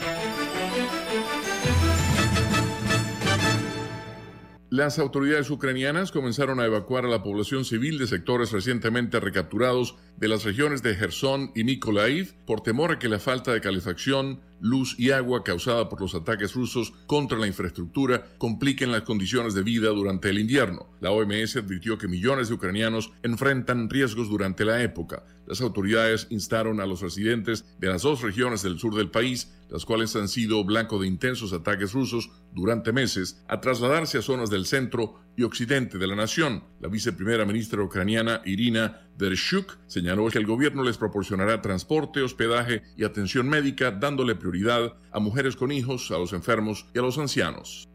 Las autoridades ucranianas comenzaron a evacuar a la población civil de sectores recientemente recapturados de las regiones de Gerson y Mykolaiv por temor a que la falta de calefacción, luz y agua causada por los ataques rusos contra la infraestructura compliquen las condiciones de vida durante el invierno. La OMS advirtió que millones de ucranianos enfrentan riesgos durante la época. Las autoridades instaron a los residentes de las dos regiones del sur del país, las cuales han sido blanco de intensos ataques rusos durante meses, a trasladarse a zonas del centro y occidente de la nación. La viceprimera ministra ucraniana Irina Dershuk señaló que el gobierno les proporcionará transporte, hospedaje y atención médica, dándole prioridad a mujeres con hijos, a los enfermos y a los ancianos.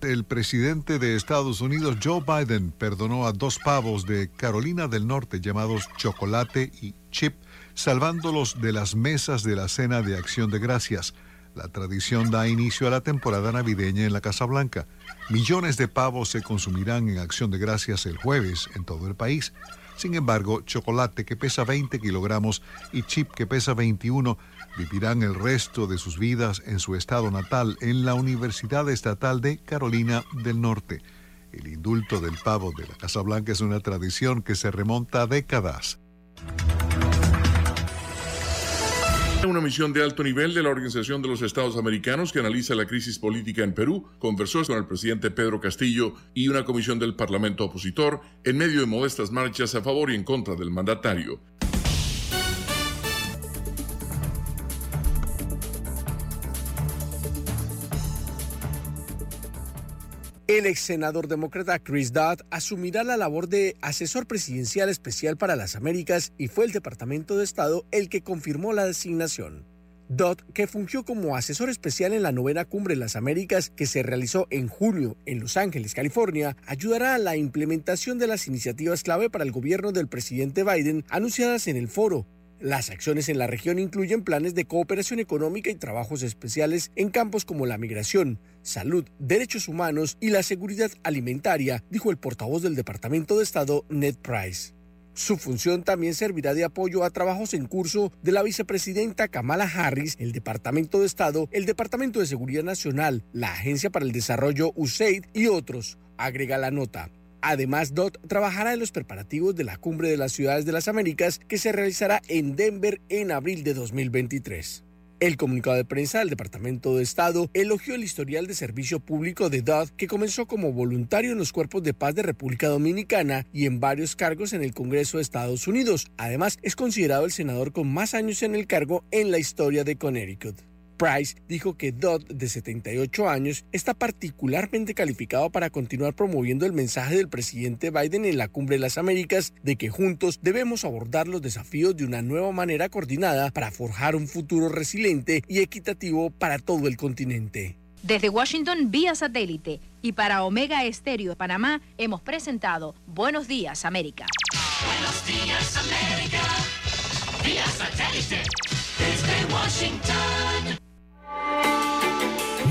El presidente de Estados Unidos, Joe Biden, perdonó a dos pavos de Carolina del Norte llamados Chocolate y Chip, salvándolos de las mesas de la cena de acción de gracias. La tradición da inicio a la temporada navideña en la Casa Blanca. Millones de pavos se consumirán en acción de gracias el jueves en todo el país. Sin embargo, chocolate que pesa 20 kilogramos y chip que pesa 21 vivirán el resto de sus vidas en su estado natal, en la Universidad Estatal de Carolina del Norte. El indulto del pavo de la Casa Blanca es una tradición que se remonta a décadas. Una misión de alto nivel de la Organización de los Estados Americanos que analiza la crisis política en Perú conversó con el presidente Pedro Castillo y una comisión del Parlamento opositor en medio de modestas marchas a favor y en contra del mandatario. El ex senador demócrata Chris Dodd asumirá la labor de asesor presidencial especial para las Américas y fue el Departamento de Estado el que confirmó la designación. Dodd, que fungió como asesor especial en la novena cumbre de las Américas que se realizó en junio en Los Ángeles, California, ayudará a la implementación de las iniciativas clave para el gobierno del presidente Biden anunciadas en el foro, las acciones en la región incluyen planes de cooperación económica y trabajos especiales en campos como la migración, salud, derechos humanos y la seguridad alimentaria, dijo el portavoz del Departamento de Estado, Ned Price. Su función también servirá de apoyo a trabajos en curso de la vicepresidenta Kamala Harris, el Departamento de Estado, el Departamento de Seguridad Nacional, la Agencia para el Desarrollo USAID y otros, agrega la nota. Además, Dodd trabajará en los preparativos de la Cumbre de las Ciudades de las Américas que se realizará en Denver en abril de 2023. El comunicado de prensa del Departamento de Estado elogió el historial de servicio público de Dodd, que comenzó como voluntario en los cuerpos de paz de República Dominicana y en varios cargos en el Congreso de Estados Unidos. Además, es considerado el senador con más años en el cargo en la historia de Connecticut. Price dijo que Dodd, de 78 años, está particularmente calificado para continuar promoviendo el mensaje del presidente Biden en la Cumbre de las Américas de que juntos debemos abordar los desafíos de una nueva manera coordinada para forjar un futuro resiliente y equitativo para todo el continente. Desde Washington vía satélite y para Omega Estéreo de Panamá hemos presentado Buenos Días América. Buenos días, América. Vía satélite. Desde Washington.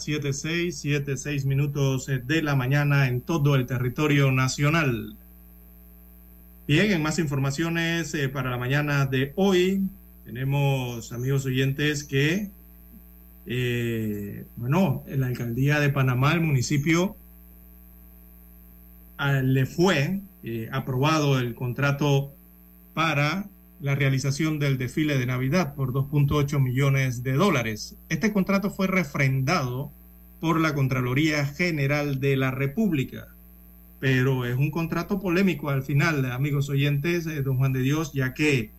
7, 6, minutos eh, de la mañana en todo el territorio nacional. Bien, en más informaciones eh, para la mañana de hoy, tenemos, amigos oyentes, que, eh, bueno, en la alcaldía de Panamá, el municipio, ah, le fue aprobado el contrato para la realización del desfile de Navidad por 2.8 millones de dólares. Este contrato fue refrendado por la Contraloría General de la República, pero es un contrato polémico al final, amigos oyentes, eh, don Juan de Dios, ya que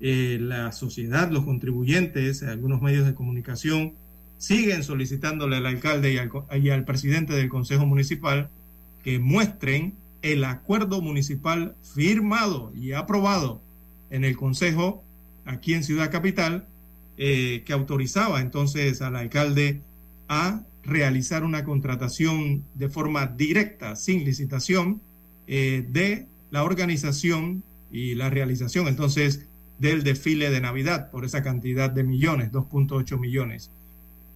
eh, la sociedad, los contribuyentes, algunos medios de comunicación siguen solicitándole al alcalde y al, co- y al presidente del Consejo Municipal que muestren el acuerdo municipal firmado y aprobado en el Consejo aquí en Ciudad Capital eh, que autorizaba entonces al alcalde a realizar una contratación de forma directa, sin licitación, eh, de la organización y la realización entonces del desfile de Navidad por esa cantidad de millones, 2.8 millones.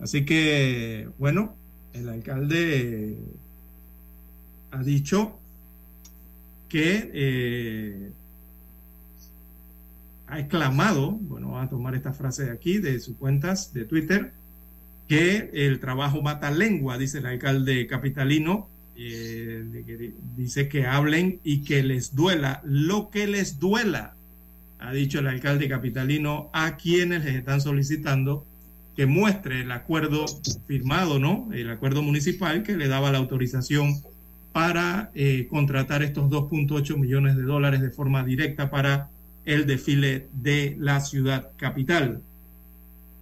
Así que, bueno, el alcalde eh, ha dicho que ha exclamado, bueno, a tomar esta frase de aquí, de sus cuentas de Twitter, que el trabajo mata lengua, dice el alcalde capitalino, eh, que- dice que hablen y que les duela lo que les duela, ha dicho el alcalde capitalino a quienes les están solicitando que muestre el acuerdo firmado, ¿no? El acuerdo municipal que le daba la autorización para eh, contratar estos 2.8 millones de dólares de forma directa para el desfile de la ciudad capital.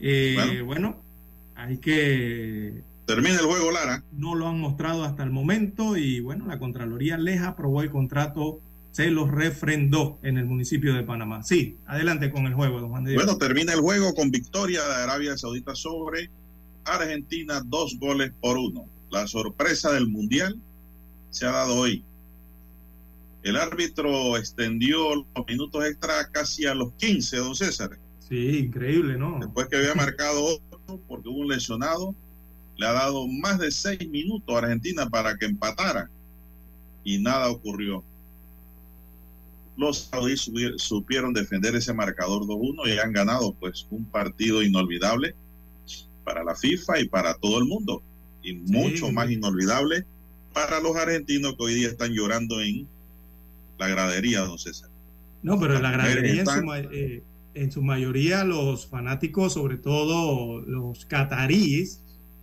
Eh, Bueno. bueno, hay que... Termina el juego, Lara. No lo han mostrado hasta el momento y bueno, la Contraloría les aprobó el contrato, se los refrendó en el municipio de Panamá. Sí, adelante con el juego, don Juan de Dios. Bueno, termina el juego con victoria de Arabia Saudita sobre Argentina, dos goles por uno. La sorpresa del Mundial se ha dado hoy. El árbitro extendió los minutos extra casi a los 15, don César. Sí, increíble, ¿no? Después que había marcado otro, porque hubo un lesionado, le ha dado más de seis minutos a Argentina para que empatara. Y nada ocurrió. Los saudíes supieron defender ese marcador 2-1 y han ganado pues un partido inolvidable para la FIFA y para todo el mundo. Y mucho más inolvidable para los argentinos que hoy día están llorando en la gradería, don César. No, pero la gradería en su, ma- eh, en su mayoría los fanáticos, sobre todo los cataríes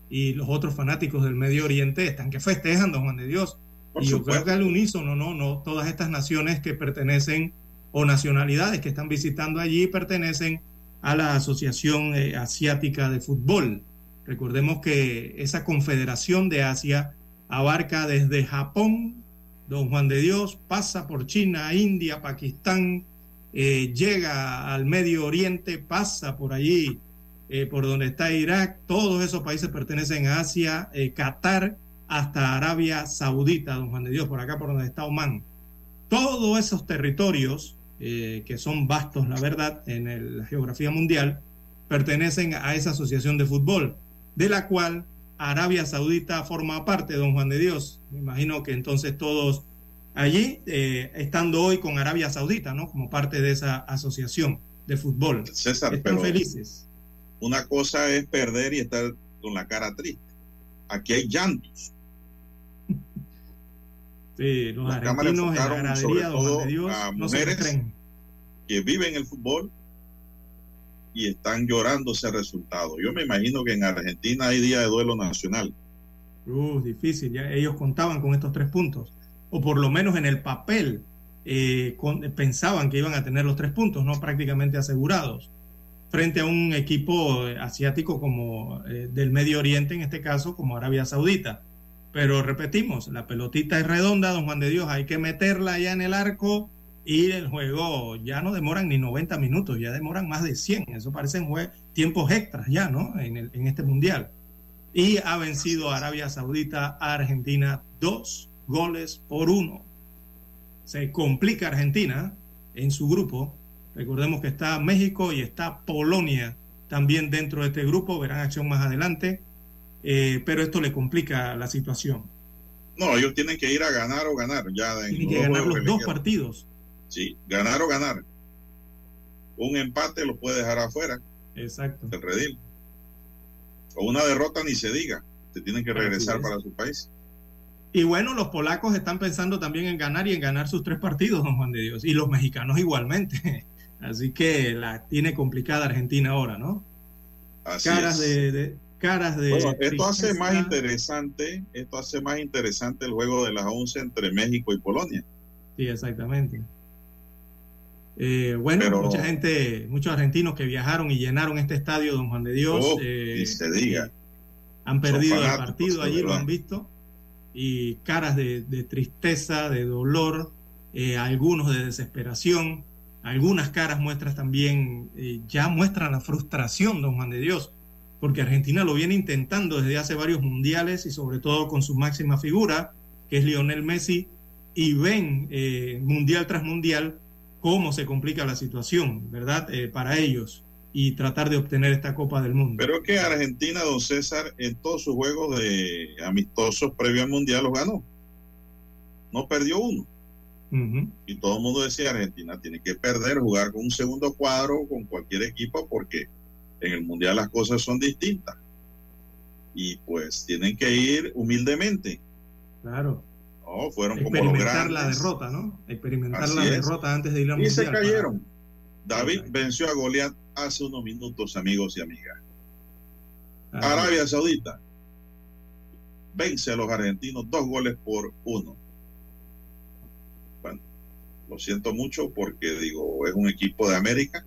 y los otros fanáticos del Medio Oriente, están que festejan, don Juan de Dios. Por y yo supuesto. creo que al unísono, no, no, todas estas naciones que pertenecen o nacionalidades que están visitando allí pertenecen a la Asociación eh, Asiática de Fútbol. Recordemos que esa confederación de Asia abarca desde Japón, Don Juan de Dios, pasa por China, India, Pakistán, eh, llega al Medio Oriente, pasa por allí, eh, por donde está Irak, todos esos países pertenecen a Asia, eh, Qatar, hasta Arabia Saudita, don Juan de Dios, por acá por donde está Oman. Todos esos territorios que son vastos, la verdad, en la geografía mundial, pertenecen a esa asociación de fútbol, de la cual Arabia Saudita forma parte, don Juan de Dios. Me imagino que entonces todos allí, eh, estando hoy con Arabia Saudita, ¿no? Como parte de esa asociación de fútbol. César, Están pero felices. una cosa es perder y estar con la cara triste. Aquí hay llantos. Sí, los cámaras argentinos en la gradería, don Juan de Dios, a no se mujeres que viven el fútbol y están llorando ese resultado. Yo me imagino que en Argentina hay día de duelo nacional. Uh, difícil, ya ellos contaban con estos tres puntos, o por lo menos en el papel eh, pensaban que iban a tener los tres puntos, no prácticamente asegurados, frente a un equipo eh, asiático como eh, del Medio Oriente, en este caso, como Arabia Saudita. Pero repetimos, la pelotita es redonda, don Juan de Dios, hay que meterla ya en el arco y el juego ya no demoran ni 90 minutos, ya demoran más de 100, eso parecen tiempos extras ya, ¿no? En, el- en este mundial y ha vencido a Arabia Saudita a Argentina dos goles por uno. Se complica Argentina en su grupo. Recordemos que está México y está Polonia también dentro de este grupo. Verán acción más adelante. Eh, pero esto le complica la situación. No, ellos tienen que ir a ganar o ganar. Ya en Tienen que ganar los dos partidos. Sí, ganar o ganar. Un empate lo puede dejar afuera Exacto. del redil. O una derrota ni se diga. Se tienen que regresar es. para su país. Y bueno, los polacos están pensando también en ganar y en ganar sus tres partidos, don Juan de Dios. Y los mexicanos igualmente. Así que la tiene complicada Argentina ahora, ¿no? Así caras es. de, de- caras de Bueno, esto hace más interesante, esto hace más interesante el juego de las 11 entre México y Polonia. Sí, exactamente. Eh, bueno, Pero- mucha gente, muchos argentinos que viajaron y llenaron este estadio, don Juan de Dios, Oh, eh, ni se diga. han perdido el partido allí, lo han visto, y caras de, de tristeza, de dolor, eh, algunos de desesperación, algunas caras muestras también, eh, ya muestran la frustración, don Juan de Dios, porque Argentina lo viene intentando desde hace varios mundiales y sobre todo con su máxima figura, que es Lionel Messi, y ven mundial tras mundial cómo se complica la situación, ¿verdad? Eh, para ellos y tratar de obtener esta Copa del Mundo. Pero es que Argentina, don César, en todos sus juegos de amistosos previo al Mundial los ganó. No perdió uno. Y todo el mundo decía, Argentina tiene que perder, jugar con un segundo cuadro con cualquier equipo porque en el Mundial las cosas son distintas. Y pues tienen que ir humildemente. Claro. No, fueron como los experimentar la grandes. derrota, ¿no? Experimentar Así la es. derrota antes de ir al Y se cayeron. David venció a Goliat hace unos minutos, amigos y amigas. Para- Arabia Saudita vence a los argentinos dos goles por uno. Bueno, lo siento mucho porque digo, es un equipo de América,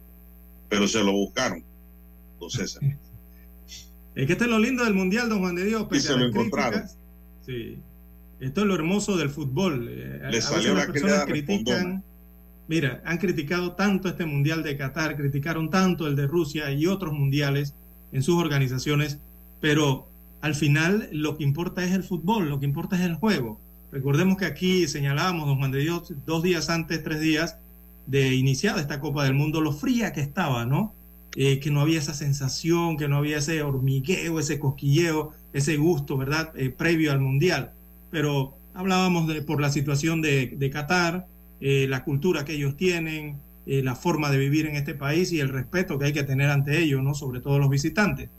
pero se lo buscaron. Entonces, Es que esto es lo lindo del mundial, don Juan de Dios. y se a lo encontraron. críticas. Sí. Esto es lo hermoso del fútbol. Eh, a- veces las personas critican. Mira, han criticado tanto este mundial de Qatar, criticaron tanto el de Rusia y otros mundiales en sus organizaciones, pero al final lo que importa es el fútbol, lo que importa es el juego. Recordemos que aquí señalábamos, don Juan de Dios, dos días antes, tres días de iniciada esta Copa del Mundo, lo fría que estaba, ¿no? Eh, que no había esa sensación, que no había ese hormigueo, ese cosquilleo, ese gusto, ¿verdad? Eh, previo al Mundial. Pero hablábamos por la situación de, de Qatar, eh, la cultura que ellos tienen, eh, la forma de vivir en este país y el respeto que hay que tener ante ellos, ¿no? Sobre todo los visitantes.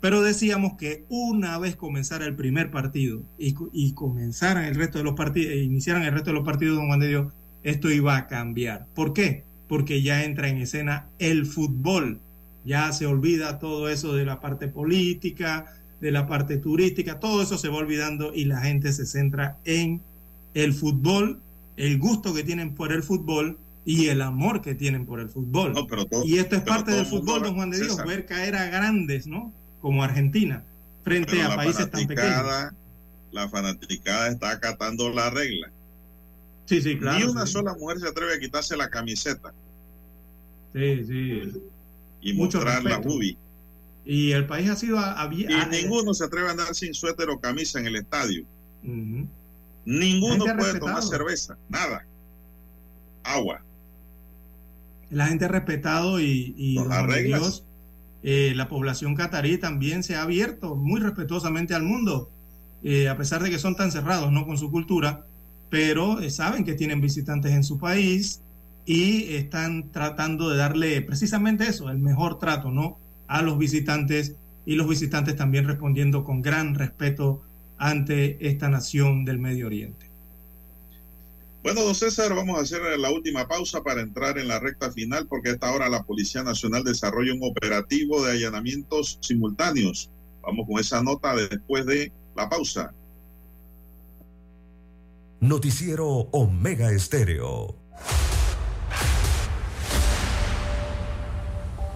Pero decíamos que una vez comenzara el primer partido y, y comenzaran el resto de los partidos, e iniciaran el resto de los partidos, don Juan de Dios, esto iba a cambiar. ¿Por qué? Porque ya entra en escena el fútbol. Ya se olvida todo eso de la parte política, de la parte turística, todo eso se va olvidando y la gente se centra en el fútbol, el gusto que tienen por el fútbol y el amor que tienen por el fútbol. No, pero todo- y esto es parte del fútbol, don Juan de Dios, ver caer a grandes, ¿no? Como Argentina, frente pero a países tan pequeños. la fanaticada está acatando la regla. Sí, sí, claro. Ni una sí. sola mujer se atreve a quitarse la camiseta Sí, sí. y Mucho mostrar la. Y el país ha sido abierto. Y ninguno se atreve a andar sin suéter o camisa en el estadio. Ninguno puede respetado. tomar cerveza, nada. Agua. la gente ha respetado y, y. Dios, eh, la población catarí también se ha abierto muy respetuosamente al mundo, eh, a pesar de que son tan cerrados ¿no? con su cultura, pero eh, saben que tienen visitantes en su país y están tratando de darle precisamente eso, el mejor trato ¿no? A los visitantes y los visitantes también respondiendo con gran respeto ante esta nación del Medio Oriente. Bueno, don César, vamos a hacer la última pausa para entrar en la recta final, porque a esta hora la Policía Nacional desarrolla un operativo de allanamientos simultáneos. Vamos con esa nota después de la pausa. Noticiero Omega Estéreo.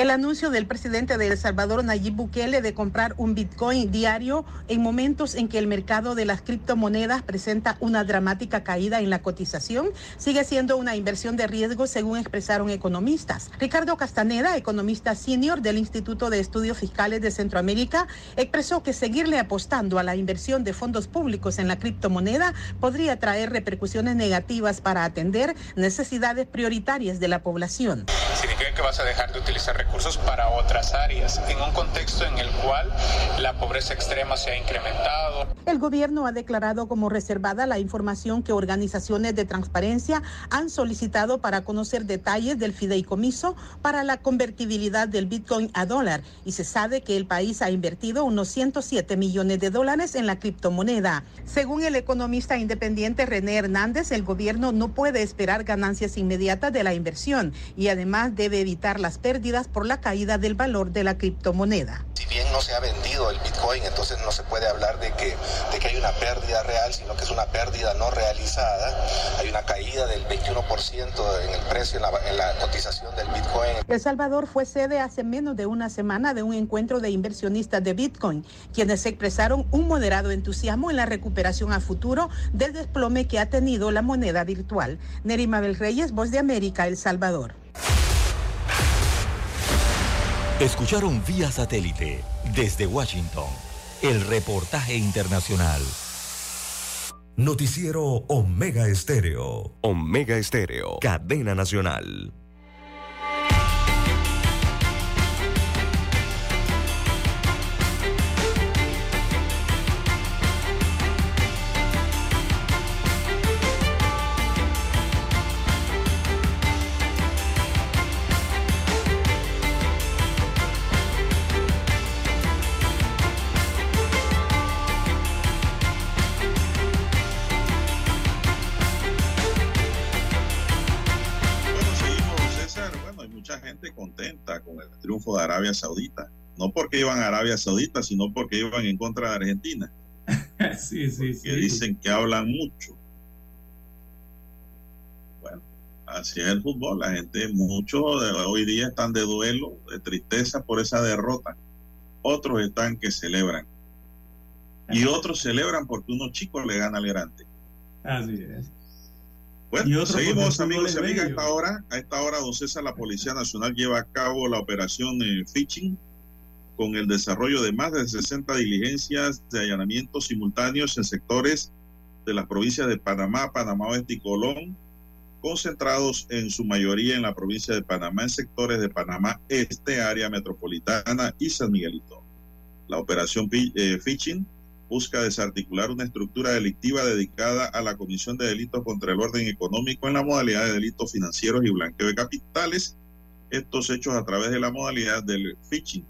El anuncio del presidente de El Salvador, Nayib Bukele, de comprar un Bitcoin diario en momentos en que el mercado de las criptomonedas presenta una dramática caída en la cotización, sigue siendo una inversión de riesgo, según expresaron economistas. Ricardo Castaneda, economista senior del Instituto de Estudios Fiscales de Centroamérica, expresó que seguirle apostando a la inversión de fondos públicos en la criptomoneda podría traer repercusiones negativas para atender necesidades prioritarias de la población. significa que vas a dejar de utilizar recursos para otras áreas, en un contexto en el cual la pobreza extrema se ha incrementado. El gobierno ha declarado como reservada la información que organizaciones de transparencia han solicitado para conocer detalles del fideicomiso para la convertibilidad del Bitcoin a dólar y se sabe que el país ha invertido unos 107 millones de dólares en la criptomoneda. Según el economista independiente René Hernández, el gobierno no puede esperar ganancias inmediatas de la inversión y además debe evitar las pérdidas por la caída del valor de la criptomoneda. Si bien no se ha vendido el Bitcoin, entonces no se puede hablar de que, de que hay una pérdida real, sino que es una pérdida no realizada. Hay una caída del 21% en el precio, en la, en la cotización del Bitcoin. El Salvador fue sede hace menos de una semana de un encuentro de inversionistas de Bitcoin, quienes expresaron un moderado entusiasmo en la recuperación a futuro del desplome que ha tenido la moneda virtual. Neri Mabel Reyes, Voz de América, El Salvador. Escucharon vía satélite desde Washington el reportaje internacional. Noticiero Omega Estéreo. Omega Estéreo. Cadena Nacional. Arabia Saudita. No porque iban a Arabia Saudita, sino porque iban en contra de Argentina. sí, sí, sí. Que dicen que hablan mucho. Bueno, así es el fútbol. La gente, muchos de- hoy día están de duelo, de tristeza por esa derrota. Otros están que celebran. Y otros celebran porque unos chicos le ganan al grande. Así es. Bueno, seguimos amigos y amigas. A esta hora, a esta hora, don César, la Policía Nacional lleva a cabo la operación eh, Fishing con el desarrollo de más de 60 diligencias de allanamientos simultáneos en sectores de las provincias de Panamá, Panamá Oeste y Colón, concentrados en su mayoría en la provincia de Panamá, en sectores de Panamá Este, área metropolitana y San Miguelito. La operación eh, Fishing busca desarticular una estructura delictiva dedicada a la comisión de delitos contra el orden económico en la modalidad de delitos financieros y blanqueo de capitales, estos hechos a través de la modalidad del phishing.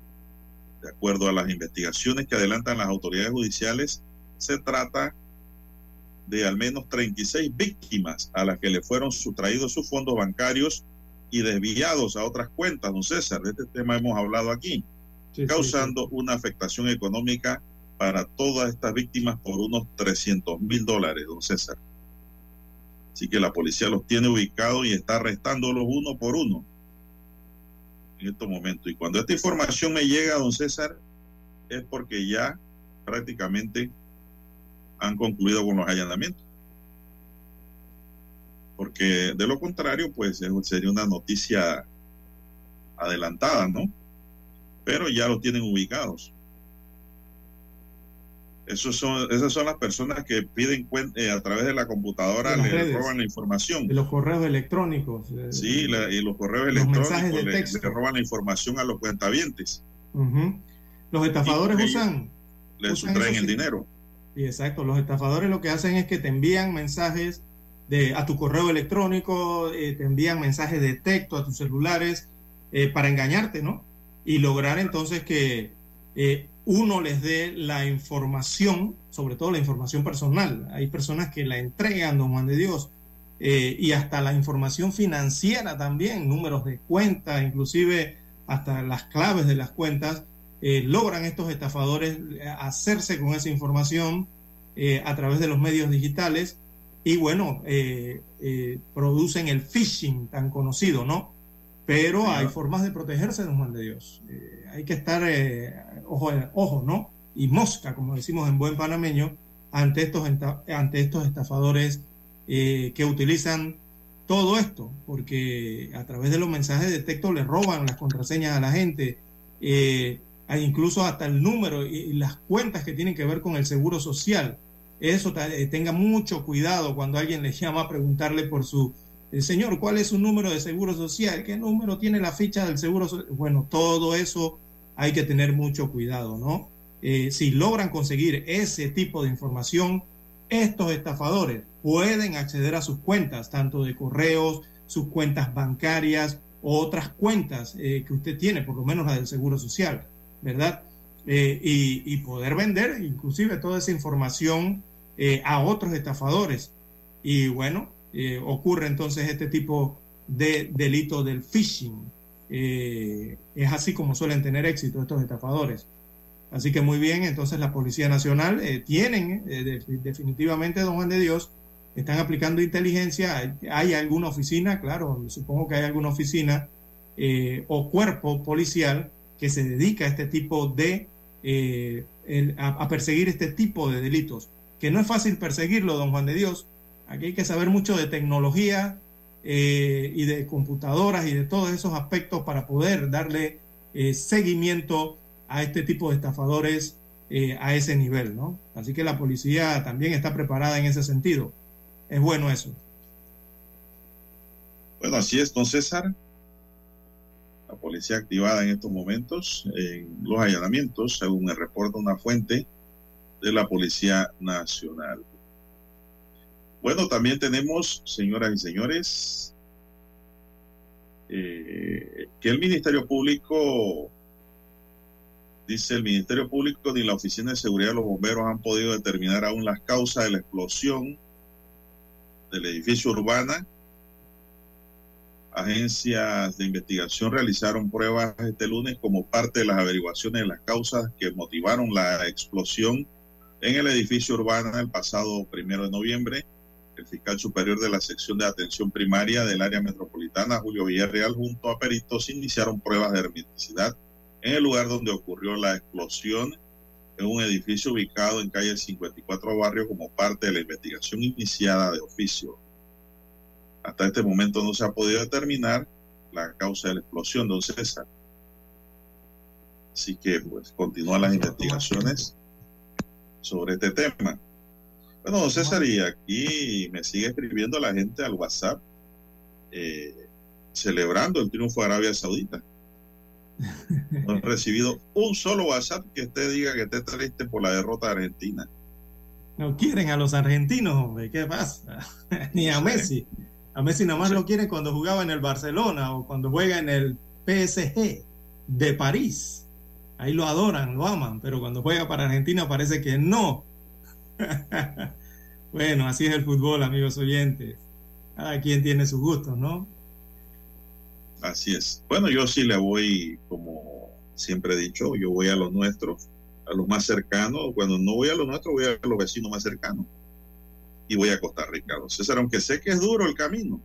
De acuerdo a las investigaciones que adelantan las autoridades judiciales, se trata de al menos 36 víctimas a las que le fueron sustraídos sus fondos bancarios y desviados a otras cuentas, don César. De este tema hemos hablado aquí, causando una afectación económica para todas estas víctimas por unos 300 mil dólares, don César. Así que la policía los tiene ubicados y está arrestándolos uno por uno en estos momentos. Y cuando esta información me llega, don César, es porque ya prácticamente han concluido con los allanamientos. porque de lo contrario, pues sería una noticia adelantada, ¿no? Pero ya lo tienen ubicados. Esos son, esas son las personas que piden eh, a través de la computadora, De le redes. roban la información. De los correos electrónicos. eh, Sí, la- y los correos Los mensajes electrónicos de le, texto. le roban la información a los cuentavientes. Los estafadores usan. Le sustraen el dinero. Sí, exacto. Los estafadores lo que hacen es que te envían mensajes de, a tu correo electrónico, eh, te envían mensajes de texto a tus celulares eh, para engañarte, ¿no? Y lograr entonces que eh, uno les dé la información, sobre todo la información personal. Hay personas que la entregan, don Juan de Dios, eh, y hasta la información financiera también, números de cuentas, inclusive hasta las claves de las cuentas, eh, logran estos estafadores eh, hacerse con esa información eh, a través de los medios digitales y bueno, producen el phishing tan conocido, ¿no? Pero hay formas de protegerse, don Juan de Dios. Eh, hay que estar eh, ojo, ojo, ¿no? Y mosca, como decimos en buen panameño, ante estos, ante estos estafadores eh, que utilizan todo esto, porque a través de los mensajes de texto le roban las contraseñas a la gente, eh, hay incluso hasta el número y, las cuentas que tienen que ver con el seguro social. Eso eh, tenga mucho cuidado cuando alguien le llama a preguntarle por su eh, señor, ¿cuál es su número de seguro social? ¿Qué número tiene la ficha del seguro social? Bueno, todo eso hay que tener mucho cuidado, ¿no? Eh, si logran conseguir ese tipo de información, estos estafadores pueden acceder a sus cuentas, tanto de correos, sus cuentas bancarias otras cuentas eh, que usted tiene, por lo menos la del Seguro Social, ¿verdad? Eh, y, poder vender inclusive toda esa información a otros estafadores. Y bueno, eh, ocurre entonces este tipo de delito del phishing. Eh, es así como suelen tener éxito estos estafadores. Así que muy bien, entonces la Policía Nacional eh, tienen eh, de- definitivamente, don Juan de Dios, están aplicando inteligencia. Hay, alguna oficina, claro, supongo que hay alguna oficina o cuerpo policial que se dedica a este tipo de, a perseguir este tipo de delitos. Que no es fácil perseguirlo, don Juan de Dios. Aquí hay que saber mucho de tecnología eh, y de computadoras y de todos esos aspectos para poder darle eh, seguimiento a este tipo de estafadores eh, a ese nivel, ¿no? Así que la policía también está preparada en ese sentido. Es bueno eso. Bueno, así es, don César. La policía activada en estos momentos en los allanamientos, según me reporta una fuente de la Policía Nacional. Bueno, también tenemos, señoras y señores, eh, que el Ministerio Público, dice el Ministerio Público ni la Oficina de Seguridad de los Bomberos han podido determinar aún las causas de la explosión del edificio urbana agencias de investigación realizaron pruebas este lunes como parte de las averiguaciones de las causas que motivaron la explosión en el edificio urbano el pasado primero de noviembre. El fiscal superior de la sección de atención primaria del área metropolitana, Julio Villarreal, junto a peritos, iniciaron pruebas de hermeticidad en el lugar donde ocurrió la explosión en un edificio ubicado en calle 54 Barrio como parte de la investigación iniciada de oficio. Hasta este momento no se ha podido determinar la causa de la explosión, don César. Así que, pues, continúan las investigaciones sobre este tema. Bueno, César, y aquí me sigue escribiendo la gente al WhatsApp eh, celebrando el triunfo de Arabia Saudita. No he recibido un solo WhatsApp que usted diga que esté triste por la derrota de Argentina. No quieren a los argentinos, hombre, ¿qué pasa? Ni a Messi. A Messi nomás lo quieren cuando jugaba en el Barcelona o cuando juega en el PSG de París. Ahí lo adoran, lo aman, pero cuando juega para Argentina parece que no. bueno, así es el fútbol, amigos oyentes. Cada quien tiene sus gustos, ¿no? Así es. Bueno, yo sí le voy, como siempre he dicho, yo voy a los nuestros, a los más cercanos. Cuando no voy a los nuestros, voy a los vecinos más cercanos. Y voy a Costa Rica. don César, aunque sé que es duro el camino,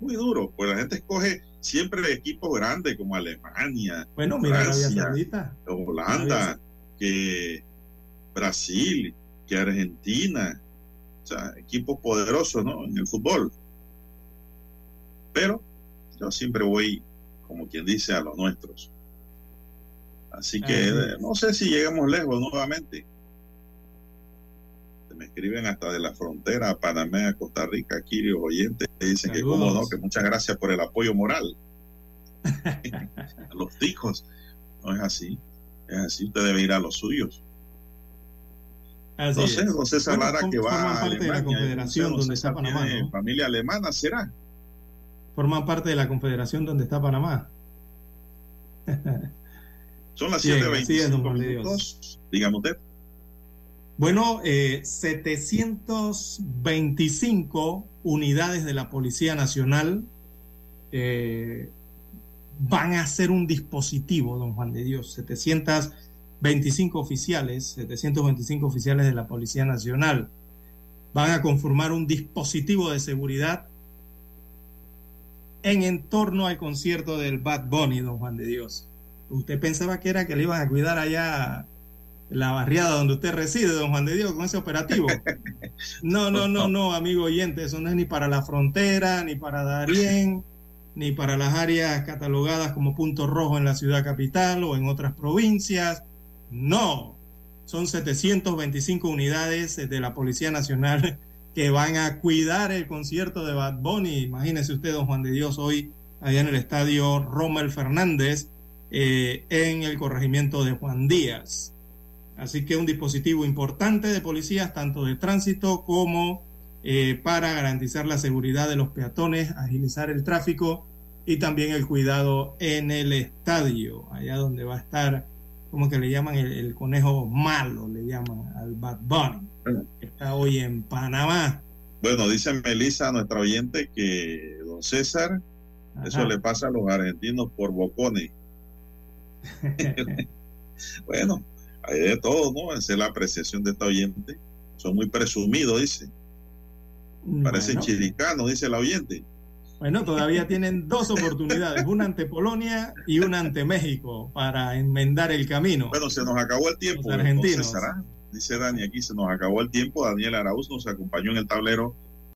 muy duro, pues la gente escoge siempre equipos grandes como Alemania, Bueno, mira Francia, Saudita. Holanda, que Brasil, que Argentina, o sea, equipos poderosos, ¿no? En el fútbol. Pero yo siempre voy, como quien dice, a los nuestros. Así que eh, no sé si llegamos lejos nuevamente. Se me escriben hasta de la frontera a Panamá, Costa Rica, aquí los oyentes dicen que cómo no, que muchas gracias por el apoyo moral. a los ticos. No es así. Es así, usted debe ir a los suyos. Así no sé, es. José Bueno, Lara form- que va forman a de la confederación donde está Panamá. Familia alemana, ¿será? Forman parte de la confederación donde está Panamá. Son las Bien, 7.25 así es, don Juan de Dios. minutos. Dígame usted. Bueno, eh, 725 unidades de la Policía Nacional eh, van a hacer un dispositivo, don Juan de Dios. 725 oficiales, 725 oficiales de la Policía Nacional van a conformar un dispositivo de seguridad en entorno al concierto del Bad Bunny, don Juan de Dios. ¿Usted pensaba que era que le iban a cuidar allá la barriada donde usted reside, don Juan de Dios, con ese operativo? No, no, no, no, amigo oyente, eso no es ni para la frontera, ni para Darién, ni para las áreas catalogadas como punto rojo en la ciudad capital o en otras provincias. No, son 725 unidades de la Policía Nacional que van a cuidar el concierto de Bad Bunny. Imagínese usted, don Juan de Dios, hoy allá en el estadio Rommel Fernández, eh, en el corregimiento de Juan Díaz. Así que un dispositivo importante de policías, tanto de tránsito como eh, para garantizar la seguridad de los peatones, agilizar el tráfico y también el cuidado en el estadio, allá donde va a estar, como que le llaman el, el conejo malo, le llaman al Bad Bunny, que está hoy en Panamá. Bueno, dice Melissa, nuestra oyente, que don César, eso le pasa a los argentinos por bocones. bueno, hay de todo, ¿no? Esa es la apreciación de esta oyente. Son muy presumidos, dice. Parecen Bueno. chilicanos, dice la oyente. Bueno, todavía tienen dos oportunidades, una ante Polonia y una ante México para enmendar el camino. Bueno, se nos acabó el tiempo. Los argentinos. entonces, ¿será? Dice Dani aquí, se nos acabó el tiempo. Daniel Arauz nos acompañó en el tablero